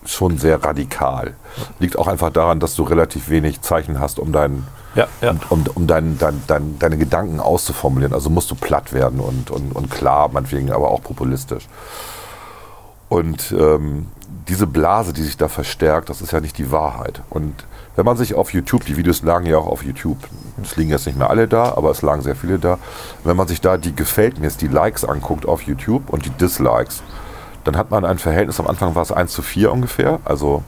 schon sehr radikal. Liegt auch einfach daran, dass du relativ wenig Zeichen hast, um deinen Ja, ja. um, um dein, dein, dein, deine Gedanken auszuformulieren. Also musst du platt werden und, und, und klar, meinetwegen, aber auch populistisch. Und ähm, diese Blase, die sich da verstärkt, das ist ja nicht die Wahrheit. Und wenn man sich auf YouTube, die Videos lagen ja auch auf YouTube, es liegen jetzt nicht mehr alle da, aber es lagen sehr viele da. Wenn man sich da die Gefällt mir's, die Likes anguckt auf YouTube und die Dislikes, dann hat man ein Verhältnis, am Anfang war es 1 zu 4 ungefähr, also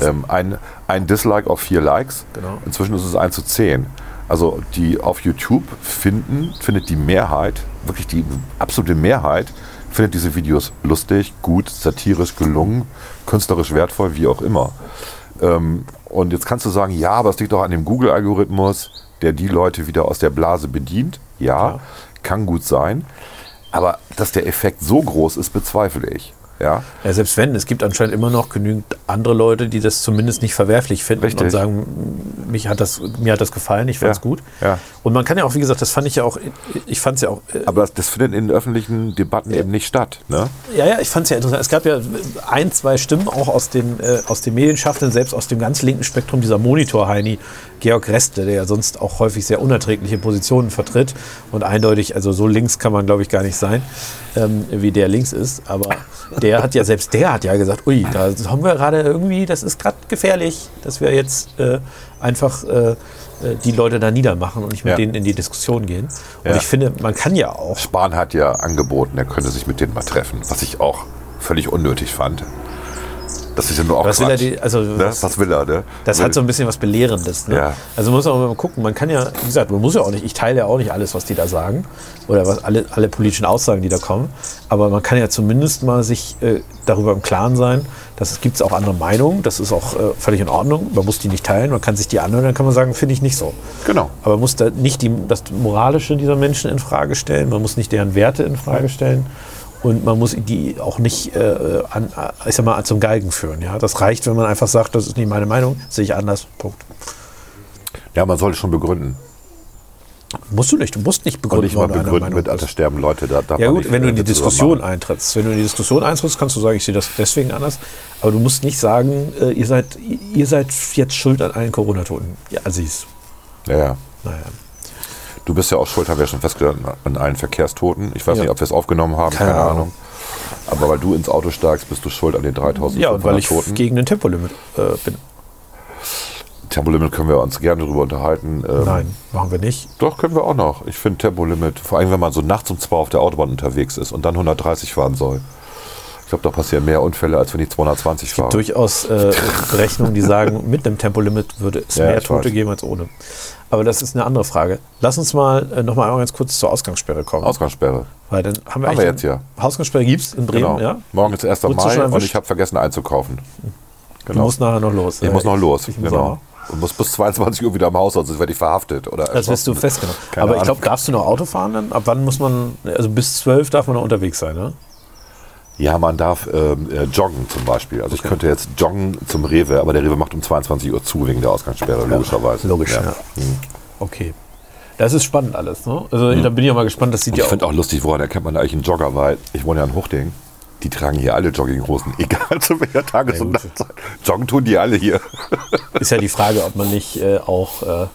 ähm, ein, ein Dislike auf vier Likes. Genau. Inzwischen ist es 1 zu 10. Also die auf YouTube finden, findet die Mehrheit, wirklich die absolute Mehrheit, findet diese Videos lustig, gut, satirisch gelungen, künstlerisch wertvoll, wie auch immer. Ähm, und jetzt kannst du sagen, ja, aber es liegt doch an dem Google-Algorithmus, der die Leute wieder aus der Blase bedient. Ja, Ja. kann gut sein. Aber dass der Effekt so groß ist, bezweifle ich. Ja, Ja, selbst wenn, es gibt anscheinend immer noch genügend andere Leute, die das zumindest nicht verwerflich finden Richtig. und sagen, mich hat das, mir hat das gefallen, ich fand's Ja, gut. ja. Und man kann ja auch, wie gesagt, das fand ich ja auch, ich fand es ja auch, äh, aber das, das findet in öffentlichen Debatten eben nicht statt. Ne? ja, ja, ich fand es ja interessant. Es gab ja ein, zwei Stimmen auch aus den, äh, aus den Medienschaffenden, selbst aus dem ganz linken Spektrum, dieser Monitor-Heini, Georg Reste, der ja sonst auch häufig sehr unerträgliche Positionen vertritt und eindeutig, also so links kann man, glaube ich, gar nicht sein, ähm, wie der links ist. Aber der hat ja, selbst der hat ja gesagt, ui, da haben wir gerade irgendwie, das ist gerade gefährlich, dass wir jetzt äh, einfach äh, äh, die Leute da niedermachen und nicht mit Ja. denen in die Diskussion gehen. Und Ja. ich finde, man kann ja auch Spahn hat ja angeboten, er könnte sich mit denen mal treffen, was ich auch völlig unnötig fand. Das ist ja nur auch Was will er die- also ne? was- was will er? Ne? Das will, hat so ein bisschen was Belehrendes. Ne? Ja. Also muss man auch mal gucken. Man kann ja, wie gesagt, man muss ja auch nicht, ich teile ja auch nicht alles, was die da sagen oder was alle, alle politischen Aussagen, die da kommen. Aber man kann ja zumindest mal sich äh, darüber im Klaren sein, dass es gibt auch andere Meinungen. Das ist auch äh, völlig in Ordnung. Man muss die nicht teilen. Man kann sich die anhören, dann kann man sagen, finde ich nicht so. Genau. Aber man muss da nicht die, das Moralische dieser Menschen in Frage stellen. Man muss nicht deren Werte in Frage stellen. Und man muss die auch nicht äh, an, ich sag mal, zum Galgen führen. Ja? Das reicht, wenn man einfach sagt, das ist nicht meine Meinung, sehe ich anders. Punkt. Ja, man sollte schon begründen. Musst du nicht. Du musst nicht Und begründen, mal warum du einer begründen mit, da sterben Leute. Da darf Ja gut, wenn du äh, in die Diskussion eintrittst. Wenn du in die Diskussion eintrittst, kannst du sagen, ich sehe das deswegen anders. Aber du musst nicht sagen, äh, ihr, seid, ihr seid jetzt schuld an allen Corona-Toten. Ja, Assis. Ja, ja. Naja. Du bist ja auch schuld, haben wir schon festgestellt, an allen Verkehrstoten. Ich weiß Ja. nicht, ob wir es aufgenommen haben, Keine keine, Ahnung. Ahnung. Aber weil du ins Auto steigst, bist du schuld an den 3500 Ja, und weil ich Toten. gegen ein Tempolimit äh, bin. Tempolimit können wir uns gerne darüber unterhalten. Ähm, Nein, machen wir nicht. Doch, können wir auch noch. Ich finde Tempolimit, vor allem wenn man so nachts um zwei auf der Autobahn unterwegs ist und dann 130 fahren soll. Ich glaube, da passieren mehr Unfälle, als wenn ich 220 fahre. Durchaus äh, Berechnungen, die sagen, mit einem Tempolimit würde es Ja, mehr Tote weiß. geben als ohne. Aber das ist eine andere Frage. Lass uns mal äh, noch mal einmal ganz kurz zur Ausgangssperre kommen. Ausgangssperre. Weil dann haben wir, Haben wir jetzt ja. Ausgangssperre gibt es in Bremen, Genau. ja? Morgen ist 1. Wurdest du Mai und ich habe vergessen einzukaufen. Du musst nachher noch los. Ich Äh, muss noch los. Ich muss genau. Und muss bis 22 Uhr wieder im Haus, sonst werde ich verhaftet. Oder Das wirst du festgenommen. Keine Aber ich glaube, darfst du noch Auto fahren dann? Ab wann muss man, also bis 12 darf man noch unterwegs sein, ne? Ja, man darf ähm, äh, joggen zum Beispiel. Also ich könnte jetzt joggen zum Rewe, aber der Rewe macht um 22 Uhr zu wegen der Ausgangssperre, logischerweise. Logisch, ja. Hm. Okay. Das ist spannend alles, ne? Also da bin ich ja mal gespannt, das sieht Und ja ich auch. finde auch lustig, woran erkennt man eigentlich einen Jogger, weil ich wohne ja in Hochding. Die tragen hier alle Jogginghosen, egal zu welcher Tages- und. Nachtzeit. Joggen tun die alle hier. Ist ja die Frage, ob man nicht äh, auch äh,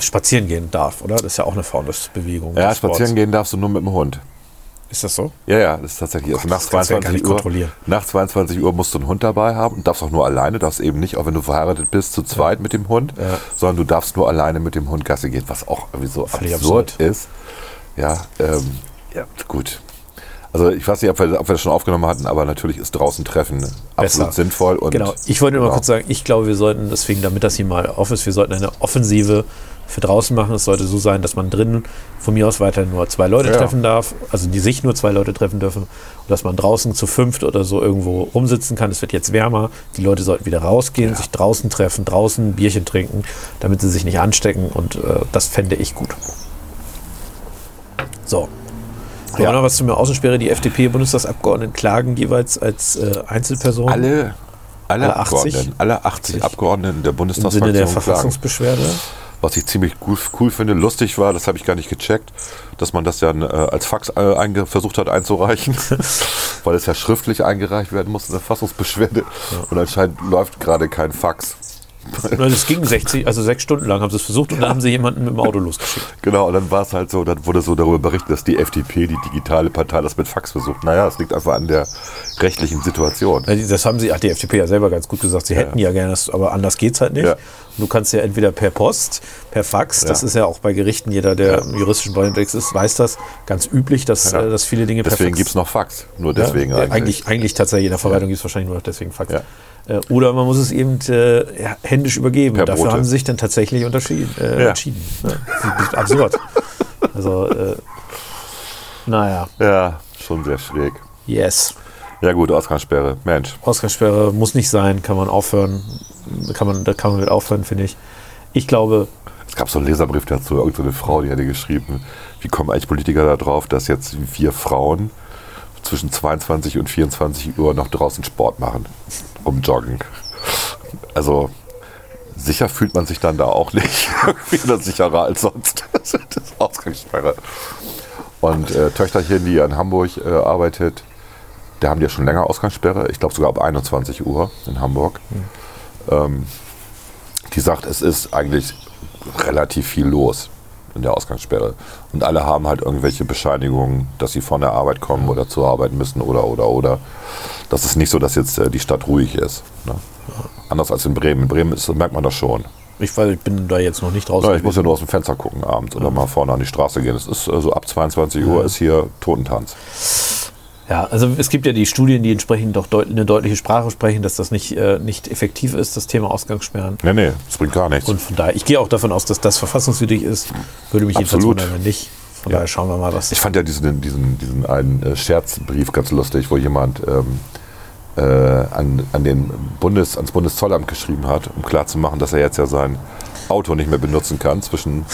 spazieren gehen darf, oder? Das ist ja auch eine Form des Bewegung. Ja, spazieren gehen darfst du nur mit dem Hund. Ist das so? Ja, ja, das ist tatsächlich. Gott, also nach du ja gar 22 nicht Uhr, nach 22 Uhr musst du einen Hund dabei haben und darfst auch nur alleine, darfst eben nicht, auch wenn du verheiratet bist, zu zweit mit dem Hund, Ja. sondern du darfst nur alleine mit dem Hund Gassi gehen, was auch irgendwie so absurd, absurd. ist. Ja, ähm, Ja, gut. Also ich weiß nicht, ob wir, ob wir das schon aufgenommen hatten, aber natürlich ist draußen Treffen absolut Besser. sinnvoll. Und Genau, ich wollte nur mal genau. kurz sagen, ich glaube, wir sollten, deswegen, damit das hier mal off ist, wir sollten eine Offensive für draußen machen. Es sollte so sein, dass man drinnen von mir aus weiter nur zwei Leute Ja. treffen darf, also die sich nur zwei Leute treffen dürfen und dass man draußen zu fünft oder so irgendwo rumsitzen kann. Es wird jetzt wärmer, die Leute sollten wieder rausgehen, sich draußen treffen, draußen ein Bierchen trinken, damit sie sich nicht anstecken und äh, das fände ich gut. So. Ja. noch was zur Außensperre? Die FDP-Bundestagsabgeordneten klagen jeweils als äh, Einzelperson. Alle, alle, Alle 80? Abgeordneten, alle 80 Abgeordneten der Im Sinne Bundestagsfraktion der klagen. Verfassungsbeschwerde. Was ich ziemlich cool, cool finde, lustig war, das habe ich gar nicht gecheckt, dass man das ja äh, als Fax äh, versucht hat einzureichen, weil es ja schriftlich eingereicht werden muss, eine Fassungsbeschwerde. Und anscheinend läuft gerade kein Fax. Nein, Das ging 60, also sechs Stunden lang haben sie es versucht und dann haben sie jemanden mit dem Auto losgeschickt. Genau, und dann war es halt so, dann wurde so darüber berichtet, dass die FDP, die digitale Partei, das mit Fax versucht. Naja, es liegt einfach an der rechtlichen Situation. Ja, Das haben sie, hat die FDP ja selber ganz gut gesagt, sie hätten ja gerne, das, aber anders geht's halt nicht. Ja. Und du kannst ja entweder per Post, per Fax, das Ja. ist ja auch bei Gerichten, jeder, der im juristischen Bereich unterwegs ist, weiß das, ganz üblich, dass, Ja. äh, dass viele Dinge Deswegen per gibt Fax es noch Fax. Nur Ja, deswegen ja, eigentlich. eigentlich. Eigentlich tatsächlich in der Verwaltung gibt es wahrscheinlich nur noch deswegen Fax. Äh, Oder man muss es eben äh, händisch übergeben. Per Dafür Brote. haben sie sich dann tatsächlich unterschieden, äh, Ja. entschieden. Ja, das ist absurd. Also, äh, naja, Ja, schon sehr schräg. yes. Ja gut, Ausgangssperre. Mensch. Ausgangssperre muss nicht sein, kann man aufhören. Kann man, da kann man mit aufhören, finde ich. Ich glaube, Es gab so einen Leserbrief dazu, irgendeine Frau, die hatte geschrieben, wie kommen eigentlich Politiker da drauf, dass jetzt wir Frauen zwischen 22 und 24 Uhr noch draußen Sport machen, rumjoggen. Also sicher fühlt man sich dann da auch nicht. Irgendwie sicherer als sonst. Das ist Ausgangssperre. Und äh, Töchterchen, die in Hamburg äh, arbeitet, da haben die ja schon länger Ausgangssperre. Ich glaube sogar ab 21 Uhr in Hamburg. Ähm, die sagt, es ist eigentlich relativ viel los in der Ausgangssperre. Und alle haben halt irgendwelche Bescheinigungen, dass sie von der Arbeit kommen oder zur Arbeit müssen oder oder oder. Das ist nicht so, dass jetzt äh, die Stadt ruhig ist. Ne? Anders als in Bremen. In Bremen ist, merkt man das schon. ich, weiß, ich bin da jetzt noch nicht draußen. Ja, ich muss ja nur aus dem Fenster gucken abends oder mal vorne an die Straße gehen. Es ist also ab 22 Uhr ist hier Totentanz. Ja, also es gibt ja die Studien, die entsprechend doch deut eine deutliche Sprache sprechen, dass das nicht, äh, nicht effektiv ist, das Thema Ausgangssperren. Nee, nee, das bringt gar nichts. Und von daher, ich gehe auch davon aus, dass das verfassungswidrig ist. Würde mich jedenfalls wundern, wenn nicht. Von Ja. daher schauen wir mal, was. Ich fand ja diesen, diesen, diesen einen äh, Scherzbrief ganz lustig, wo jemand ähm, äh, an, an den Bundes, ans Bundeszollamt geschrieben hat, um klarzumachen, dass er jetzt ja sein Auto nicht mehr benutzen kann zwischen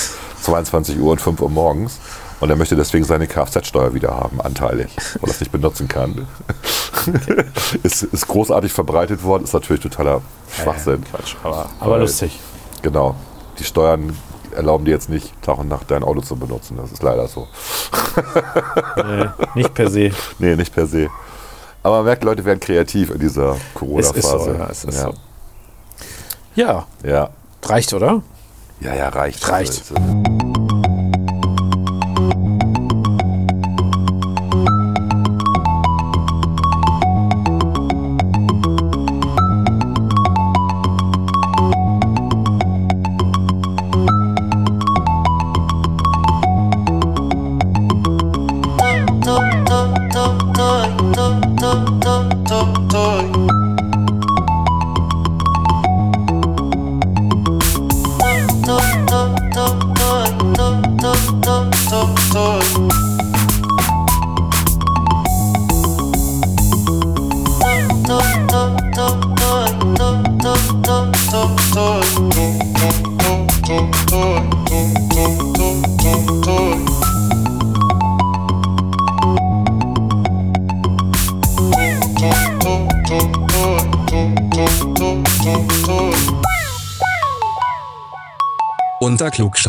22 Uhr und 5 Uhr morgens. Und er möchte deswegen seine Kfz-Steuer wieder haben, anteilig, weil er es nicht benutzen kann. ist, ist großartig verbreitet worden, ist natürlich totaler Schwachsinn. Quatsch, aber, aber lustig. Genau. Die Steuern erlauben dir jetzt nicht, Tag und Nacht dein Auto zu benutzen. Das ist leider so. Nee, nicht per se. Nee, nicht per se. Aber man merkt, Leute werden kreativ in dieser Es Corona-Phase. so, ja, es ist ja. so. Ja, Ja. reicht, oder? ja, ja, reicht. Reicht. Also,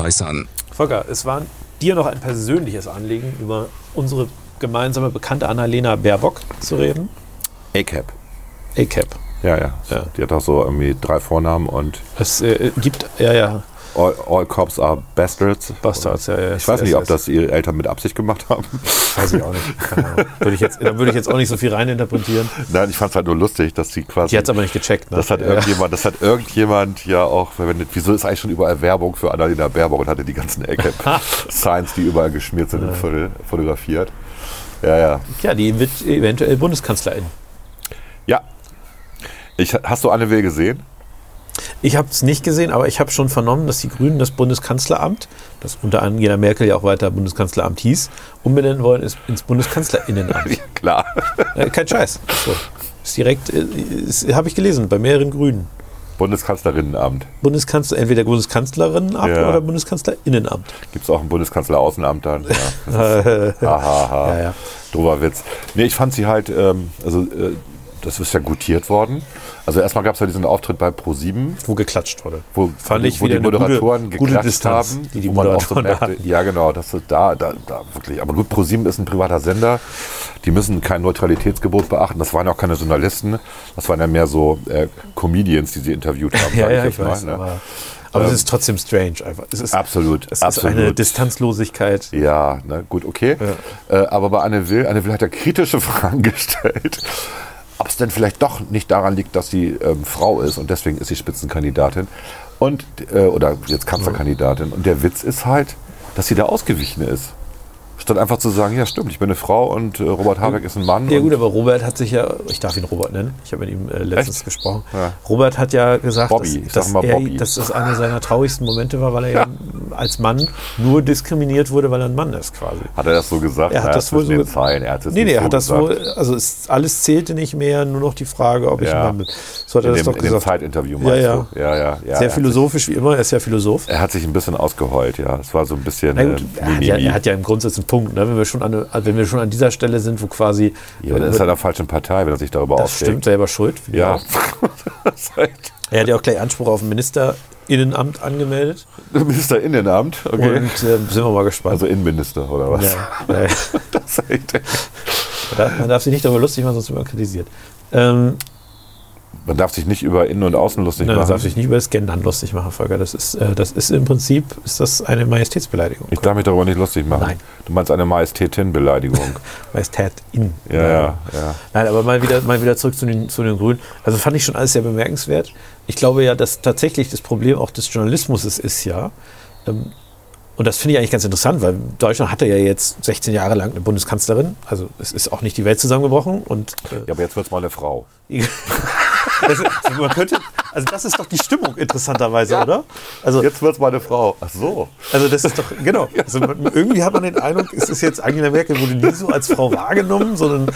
Klugscheißern. Volker, es war dir noch ein persönliches Anliegen, über unsere gemeinsame Bekannte Annalena Baerbock zu reden. ACAP. ACAP. Ja, ja, Ja. Die hat auch so irgendwie drei Vornamen und Es äh, gibt, ja, ja. All, all Cops are Bastards. Bastards, ja, ja. Ich weiß nicht, ob das ihre Eltern mit Absicht gemacht haben. Weiß ich auch nicht. Keine Ahnung. Würde ich jetzt, da würde ich jetzt auch nicht so viel reininterpretieren. Nein, ich fand es halt nur lustig, dass sie quasi. Die hat es aber nicht gecheckt. Ne? Das hat Ja. irgendjemand, das hat irgendjemand ja auch verwendet. Wieso ist eigentlich schon überall Werbung für Annalena Baerbock und hatte die ganzen Ecke Signs, die überall geschmiert sind, im Viertel fotografiert. Ja, ja. Ja, die wird eventuell Bundeskanzlerin. Ja. Ich, hast du Anne Will gesehen? Ich habe es nicht gesehen, aber ich habe schon vernommen, dass die Grünen das Bundeskanzleramt, das unter Angela Merkel ja auch weiter Bundeskanzleramt hieß, umbenennen wollen ist ins Bundeskanzlerinnenamt. Klar. äh, kein Scheiß. So. Ist direkt, äh, ist- habe ich gelesen, bei mehreren Grünen. Bundeskanzlerinnenamt. Bundeskanzler, entweder Bundeskanzlerinnenamt Ja. oder Bundeskanzlerinnenamt. Gibt es auch ein Bundeskanzleraußenamt dann? Ja. Aha, aha. Ja, ja. Dober Witz. Nee, ich fand sie halt, ähm, also äh, das ist ja gutiert worden. Also erstmal gab es ja diesen Auftritt bei Pro7, Wo geklatscht wurde. wo, Fand ich wo die gute- Moderatoren gute geklatscht Distanz, haben. die die wo man auch so Moderatoren merkte, hatten. ja genau, das ist da, da, da wirklich. Aber gut, Pro7 ist ein privater Sender. Die müssen kein Neutralitätsgebot beachten. Das waren auch keine Journalisten. Das waren ja mehr so äh, Comedians, die sie interviewt haben. Ja, ja, ich mal, weiß. ne? Aber, aber es Ähm, ist trotzdem strange einfach. Es ist, Absolut, es ist absolut. eine Distanzlosigkeit. Ja, ne, gut, okay. Äh, aber bei Anne Will, Anne Will hat ja kritische Fragen gestellt. Ob es denn vielleicht doch nicht daran liegt, dass sie ähm, Frau ist und deswegen ist sie Spitzenkandidatin und äh, oder jetzt Kanzlerkandidatin. Und der Witz ist halt, dass sie da ausgewichen ist. Statt einfach zu sagen, ja stimmt, ich bin eine Frau und äh, Robert Habeck ist ein Mann. Ja gut, aber Robert hat sich ja, ich darf ihn Robert nennen, ich habe mit ihm äh, letztens Echt? gesprochen. Ja. Robert hat ja gesagt, Bobby, dass, dass, er, dass das einer seiner traurigsten Momente war, weil er ja. als Mann nur diskriminiert wurde, weil er ein Mann ist quasi. hat er das so gesagt? Er hat das wohl so den Zeilen. Er hat Nee, nee, er so hat das gesagt. wohl, also es, alles zählte nicht mehr, nur noch die Frage, ob ich Ja. ein Mann bin. So hat er in das dem, doch in dem gesagt. Zeitinterview Ja, ja. Ja, ja, ja. Sehr er hat sich- philosophisch wie immer, er ist ja Philosoph. Er hat sich ein bisschen ausgeheult, ja. Es war so ein bisschen. Na gut, äh, er, hat ja, er hat ja im Grundsatz einen Punkt, ne? wenn, wir schon an, eine- wenn wir schon an dieser Stelle sind, wo quasi ja, aber dann ist er in der falschen Partei, wenn er sich darüber das aufregt. stimmt, selber schuld. Ja. Er hat ja auch gleich Anspruch auf ein Ministerinnenamt angemeldet. Ministerinnenamt, okay. Und äh, sind wir mal gespannt. also Innenminister oder was? ja. Das ist echt, Man darf sich nicht darüber lustig machen, sonst wird man kritisiert. Ähm, man darf sich nicht über Innen und Außen lustig nein, man machen. darf sich nicht über das Gendern lustig machen, Volker. Das ist, äh, das ist im Prinzip ist das eine Majestätsbeleidigung. ich darf mich darüber nicht lustig machen. Nein. Du meinst eine Majestätin-Beleidigung. Majestätin. ja, ja, ja. Nein, aber mal wieder, mal wieder zurück zu den, zu den Grünen. Also fand ich schon alles sehr bemerkenswert. Ich glaube ja, dass tatsächlich das Problem auch des Journalismus ist, ist ja, ähm, und das finde ich eigentlich ganz interessant, weil Deutschland hatte ja jetzt 16 Jahre lang eine Bundeskanzlerin. Also es ist auch nicht die Welt zusammengebrochen. Und äh, Ja, aber jetzt wird es mal eine Frau. das, man könnte, also das ist doch die Stimmung interessanterweise, oder? Also, Jetzt wird es mal eine Frau. Ach so. also das ist doch, genau. Also irgendwie hat man den Eindruck, es ist jetzt Angela Merkel wurde nie so als Frau wahrgenommen, sondern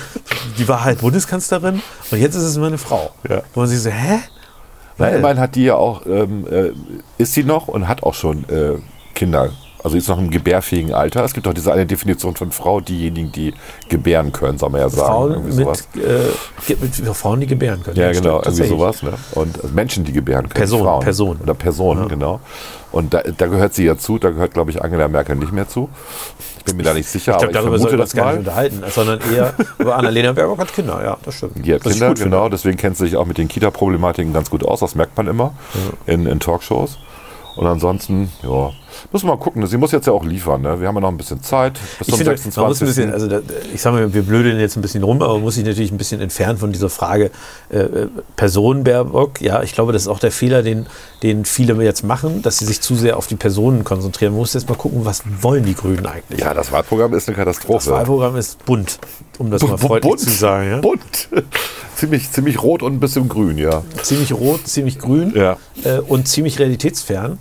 die war halt Bundeskanzlerin und jetzt ist es immer eine Frau. Ja. Wo man sich so, hä? Na, Weil- immerhin hat die ja auch, ähm, äh, ist sie noch und hat auch schon äh, Kinder. Also ist noch im gebärfähigen Alter. Es gibt auch diese eine Definition von Frau, diejenigen, die gebären können, soll man ja sagen. Frauen mit, sowas. äh, mit Frauen, die gebären können. Ja, stimmt, genau, irgendwie sowas. Ne? Und also Menschen, die gebären können. Personen, Frauen. Personen. Oder Personen, genau. Und da, da gehört sie ja zu, da gehört, glaube ich, Angela Merkel nicht mehr zu. Ich bin mir da nicht sicher, Ich glaube, darüber sollten wir das uns gar nicht unterhalten, sondern eher über Annalena Baerbock hat Kinder. Ja, das stimmt. Die hat Kinder, gut finde. genau, deswegen kennt sie sich auch mit den Kita-Problematiken ganz gut aus, das merkt man immer in, in Talkshows. Und ansonsten, ja, müssen wir mal gucken. Sie muss jetzt ja auch liefern, ne? Wir haben ja noch ein bisschen Zeit. Bis Ich zum finde, 26. man muss ein bisschen, also da, ich sage mal, wir blödeln jetzt ein bisschen rum, aber man muss sich natürlich ein bisschen entfernen von dieser Frage äh, äh, Person Baerbock. Ja, ich glaube, das ist auch der Fehler, den, den viele jetzt machen, dass sie sich zu sehr auf die Personen konzentrieren. Man muss jetzt mal gucken, was wollen die Grünen eigentlich? ja, das Wahlprogramm ist eine das Katastrophe. Wahlprogramm ist bunt, um das mal Bu- freundlich bunt. zu sagen. Ja? Bunt. ziemlich, ziemlich rot und ein bisschen grün, ja. Ziemlich rot, ziemlich grün Ja. äh, und ziemlich realitätsfern.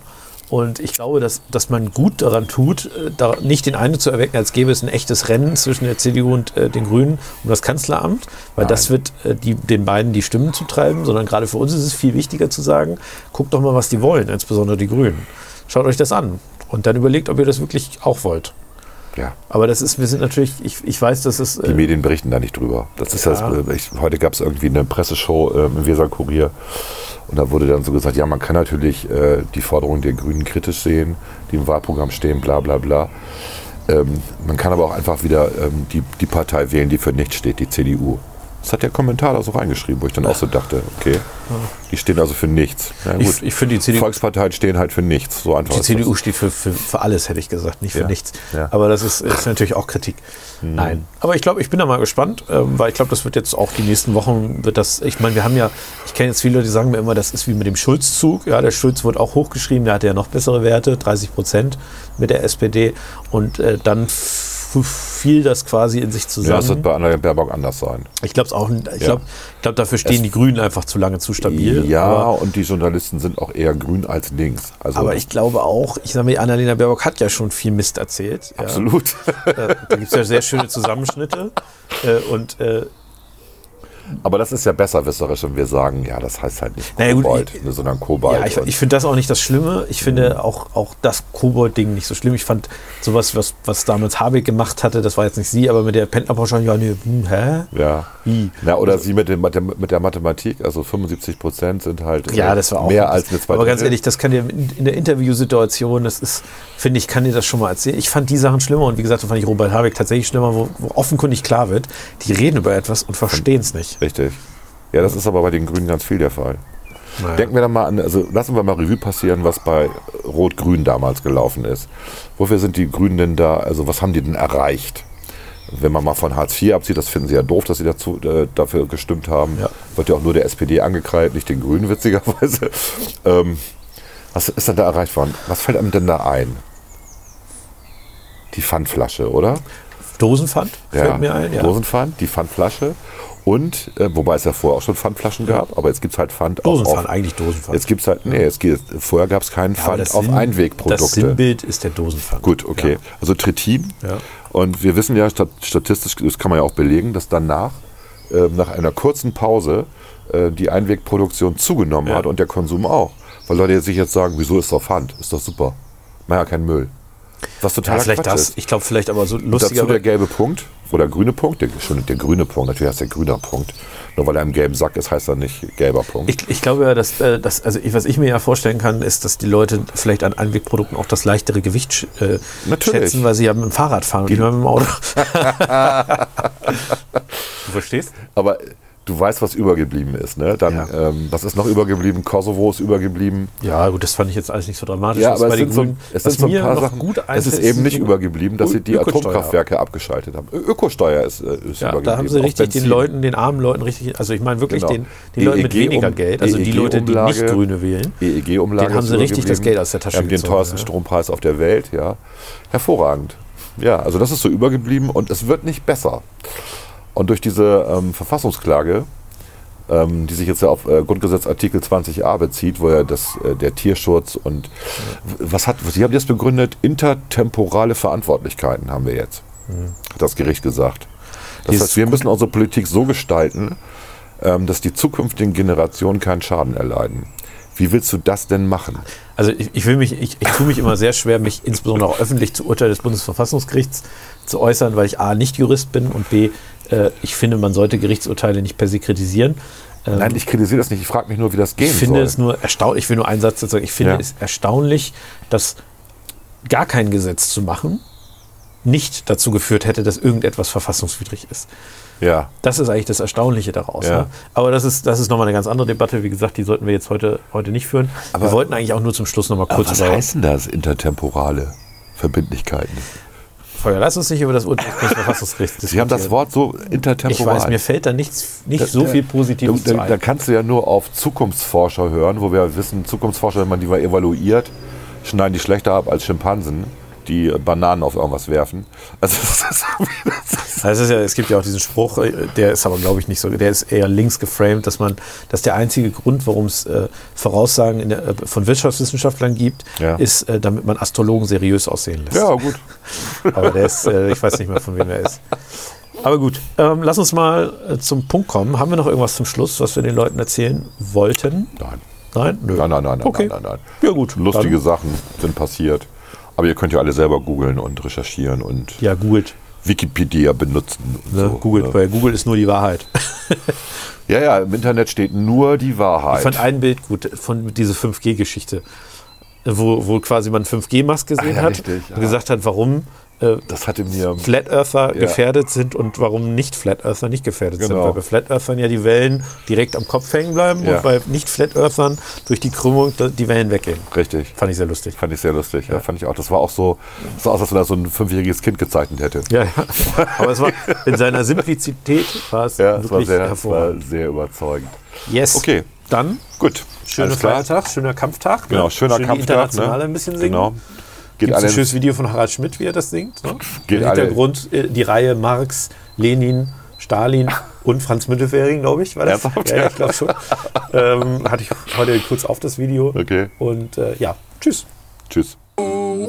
Und ich glaube, dass, dass man gut daran tut, äh, da nicht den Eindruck zu erwecken, als gäbe es ein echtes Rennen zwischen der CDU und äh, den Grünen um das Kanzleramt, weil das wird äh, die, den beiden die Stimmen zutreiben, sondern gerade für uns ist es viel wichtiger zu sagen, guckt doch mal, was die wollen, insbesondere die Grünen. Schaut euch das an und dann überlegt, ob ihr das wirklich auch wollt. Ja. Aber das ist, wir sind natürlich, ich, ich weiß, dass es. Die Äh, Medien berichten da nicht drüber. Das ist Ja. das, äh, ich, heute gab es irgendwie eine Presseshow ähm, im Weserkurier und da wurde dann so gesagt, ja, man kann natürlich äh, die Forderungen der Grünen kritisch sehen, die im Wahlprogramm stehen, bla bla bla. Ähm, man kann aber auch einfach wieder ähm, die, die Partei wählen, die für nichts steht, die CDU. Das hat der Kommentar da so reingeschrieben, wo ich dann auch so dachte, okay, die stehen also für nichts. Ja. Ich, ich finde die CDU, Volksparteien stehen halt für nichts. So einfach die CDU das. steht für, für, für alles, hätte ich gesagt, nicht für Ja. nichts. Ja. Aber das ist, ist natürlich auch Kritik. Nein. Aber ich glaube, ich bin da mal gespannt, ähm, weil ich glaube, das wird jetzt auch die nächsten Wochen, wird das, ich meine, wir haben ja, ich kenne jetzt viele Leute, die sagen mir immer, das ist wie mit dem Schulz-Zug. Ja, der Schulz wurde auch hochgeschrieben, der hatte ja noch bessere Werte, 30 Prozent mit der SPD. Und äh, dann fiel das quasi in sich Ja, das wird zusammen. bei Annalena Baerbock anders sein. ich glaube es auch, ich Ja. glaube, glaub, dafür stehen die Grünen einfach zu lange zu stabil. ja, aber, und die Journalisten sind auch eher grün als links. Also aber ich glaube auch, ich sage mal, Annalena Baerbock hat ja schon viel Mist erzählt. Ja. absolut. Äh, da gibt es ja sehr schöne Zusammenschnitte. Äh, und äh, Aber das ist ja besserwisserisch, wenn wir sagen, ja, das heißt halt nicht Naja, gut, Kobold, ich- ne, sondern Kobalt. ja, ich, ich finde das auch nicht das Schlimme. Ich finde auch, auch das Kobold-Ding nicht so schlimm. Ich fand sowas, was, was damals Habeck gemacht hatte, das war jetzt nicht sie, aber mit der Pendlerpauschale, ja, nee, hm, hä? ja. Wie? Na, oder sie mit, dem, mit der- Mathematik, also 75 Prozent sind halt Ja, äh, das war auch. mehr als eine zweite. aber ganz ehrlich, das kann dir in, in der Interviewsituation, das ist, finde ich, kann dir das schon mal erzählen. Ich fand die Sachen schlimmer und wie gesagt, da fand ich Robert Habeck tatsächlich schlimmer, wo, wo offenkundig klar wird, die reden über etwas und verstehen es nicht. Richtig. Ja, das ist aber bei den Grünen ganz viel der Fall. Naja. Denken wir dann mal an, also lassen wir mal Revue passieren, was bei Rot-Grün damals gelaufen ist. Wofür sind die Grünen denn da, also was haben die denn erreicht? Wenn man mal von Hartz IV absieht, das finden sie ja doof, dass sie dazu, äh, dafür gestimmt haben. Ja. Wird ja auch nur der SPD angekreidet, nicht den Grünen, witzigerweise. ähm, was ist denn da erreicht worden? Was fällt einem denn da ein? Die Pfandflasche, oder? Dosenpfand fällt mir ein, ja. Dosenpfand, die Pfandflasche. Und, äh, wobei es ja vorher auch schon Pfandflaschen gab, aber jetzt gibt es halt Pfand auch Dosenpfand, auf. eigentlich Dosenpfand. Jetzt gibt es halt, nee, es gibt, vorher gab es keinen Ja, Pfand auf Sinn- Einwegprodukte. Das Sinnbild ist der Dosenpfand. Gut, okay. Also Trittin. Ja. Und wir wissen ja stat- statistisch, das kann man ja auch belegen, dass danach, äh, nach einer kurzen Pause, äh, die Einwegproduktion zugenommen Ja. hat und der Konsum auch. Weil Leute sich jetzt sagen, wieso ist doch Pfand? Ist doch super. Mach ja keinen Müll. Was total Ja, vielleicht Quatsch das. ist. Ich glaube, vielleicht aber so Dazu lustiger. der gelbe Punkt oder grüne Punkt, der, schon der grüne Punkt, natürlich heißt der grüner Punkt. Nur weil er im gelben Sack ist, heißt er nicht gelber Punkt. Ich, ich glaube ja, dass, äh, dass also ich, was ich mir ja vorstellen kann, ist, dass die Leute vielleicht an Einwegprodukten auch das leichtere Gewicht äh, schätzen, weil sie ja mit dem Fahrrad fahren und nicht mehr mit dem Auto. du verstehst? Aber du weißt, was übergeblieben ist. Ne? Dann, Ja. ähm, was ist noch übergeblieben? Kosovo ist übergeblieben. Ja, gut, das fand ich jetzt alles nicht so dramatisch. Ja, aber es sind, so, es sind so ein paar Sachen. Gut es ist eben nicht übergeblieben, dass sie die. Atomkraftwerke abgeschaltet haben. Ö Ökosteuer ist, äh, ist Ja, übergeblieben. da haben sie richtig den. Leuten, den armen Leuten richtig, also ich meine wirklich Genau. den, den Leuten mit EEG weniger um- Geld, also die Leute, die nicht Grüne wählen. EEG-Umlage. Den haben sie richtig das. Geld aus der Tasche haben den gezogen, teuersten. Strompreis auf der Welt, ja. Hervorragend. Ja, also das ist so übergeblieben und es wird nicht besser. Und durch diese ähm, Verfassungsklage, ähm, die sich jetzt ja auf äh, Grundgesetz Artikel 20a bezieht, wo ja das, äh, der Tierschutz und was hat, Sie haben jetzt begründet, intertemporale Verantwortlichkeiten haben wir jetzt, hat das Gericht gesagt. Das heißt, wir müssen unsere Politik so gestalten, ähm, dass die zukünftigen Generationen keinen Schaden erleiden. Wie willst du das denn machen? Also ich, ich will mich, ich, ich tue mich immer sehr schwer, mich insbesondere auch öffentlich zu Urteil des Bundesverfassungsgerichts zu äußern, weil ich A nicht Jurist bin und B, äh, ich finde, man sollte Gerichtsurteile nicht per se kritisieren. Ähm, Nein, ich kritisiere das nicht. Ich frage mich nur, wie das gehen ich finde soll. es nur erstaunlich, ich will nur einen Satz dazu sagen, ich finde Ja. es erstaunlich, dass gar kein Gesetz zu machen nicht dazu geführt hätte, dass irgendetwas verfassungswidrig ist. ja. Das ist eigentlich das Erstaunliche daraus. Ja. Ne? Aber das ist, das ist nochmal eine ganz andere Debatte. Wie gesagt, die sollten wir jetzt heute, heute nicht führen. Aber- wir wollten eigentlich auch nur zum Schluss nochmal Aber kurz was über heißt denn das, intertemporale Verbindlichkeiten? Feuer. Lass uns nicht über das Urteil des Bundesverfassungsgerichts Sie haben das diskutieren. Wort so intertemporal. Ich weiß, mir fällt da nichts, nicht Da- so viel Positives da, zu da, da kannst du ja nur auf Zukunftsforscher hören, wo wir wissen, Zukunftsforscher, wenn man die mal evaluiert, schneiden die schlechter ab als Schimpansen, die Bananen auf irgendwas werfen. Also das ist, Also ist ja, es gibt ja auch diesen Spruch, äh, der ist aber, glaube ich, nicht so, der ist eher links geframed, dass man, dass der einzige Grund, warum es äh, Voraussagen der, äh, von Wirtschaftswissenschaftlern gibt, Ja. ist, äh, damit man Astrologen seriös aussehen lässt. ja gut. Aber der ist, äh, ich weiß nicht mehr, von wem er ist. Aber gut, ähm, lass uns mal äh, zum Punkt kommen. Haben wir noch irgendwas zum Schluss, was wir den Leuten erzählen wollten? Nein. Nein? Nö. Nein, nein, nein, nein, Okay. nein, nein, nein. Ja gut. Lustige Dann, Sachen sind passiert. Aber ihr könnt ja alle selber googeln und recherchieren und ja, googelt. Wikipedia benutzen. Und Ne? so, googelt, ne? weil Google ist nur die Wahrheit. Ja, ja, im Internet steht nur die Ich Wahrheit. fand ein Bild gut von dieser 5G-Geschichte, wo, wo quasi man 5G-Mast gesehen Ah, ja, hat richtig, und ja. gesagt hat, warum äh, Das hatte mir. Flat Earther Ja. gefährdet sind und warum nicht Flat Earther nicht gefährdet sind. Genau. Weil bei Flat Earthern ja die Wellen direkt am Kopf hängen bleiben Ja. und bei nicht Flat Earthern durch die Krümmung die Wellen weggehen. Richtig. Fand ich sehr lustig. Fand ich sehr lustig. Ja. fand ich auch. Das war auch so, so aus, als wenn er so ein fünfjähriges Kind gezeichnet hätte. Ja, ja. Aber es war in seiner Simplizität war es Ja, es war wirklich sehr, es war hervorragend. sehr überzeugend. Yes. Okay, Dann gut. schöner. Feiertag, schöner Kampftag. ne? Genau, schöner Schön Kampftag. Internationale ein bisschen singen. Genau. Gibt es ein alle schönes Video von Harald Schmidt, wie er das singt? Ne? Geht Im alle- Hintergrund äh, die Reihe Marx, Lenin, Stalin und Franz Müntefering, glaube ich, war das. Ernsthaft? Ja, ja, ich glaube schon. ähm, hatte ich heute kurz auf das Video. Okay. Und äh, ja, tschüss. Tschüss. Na,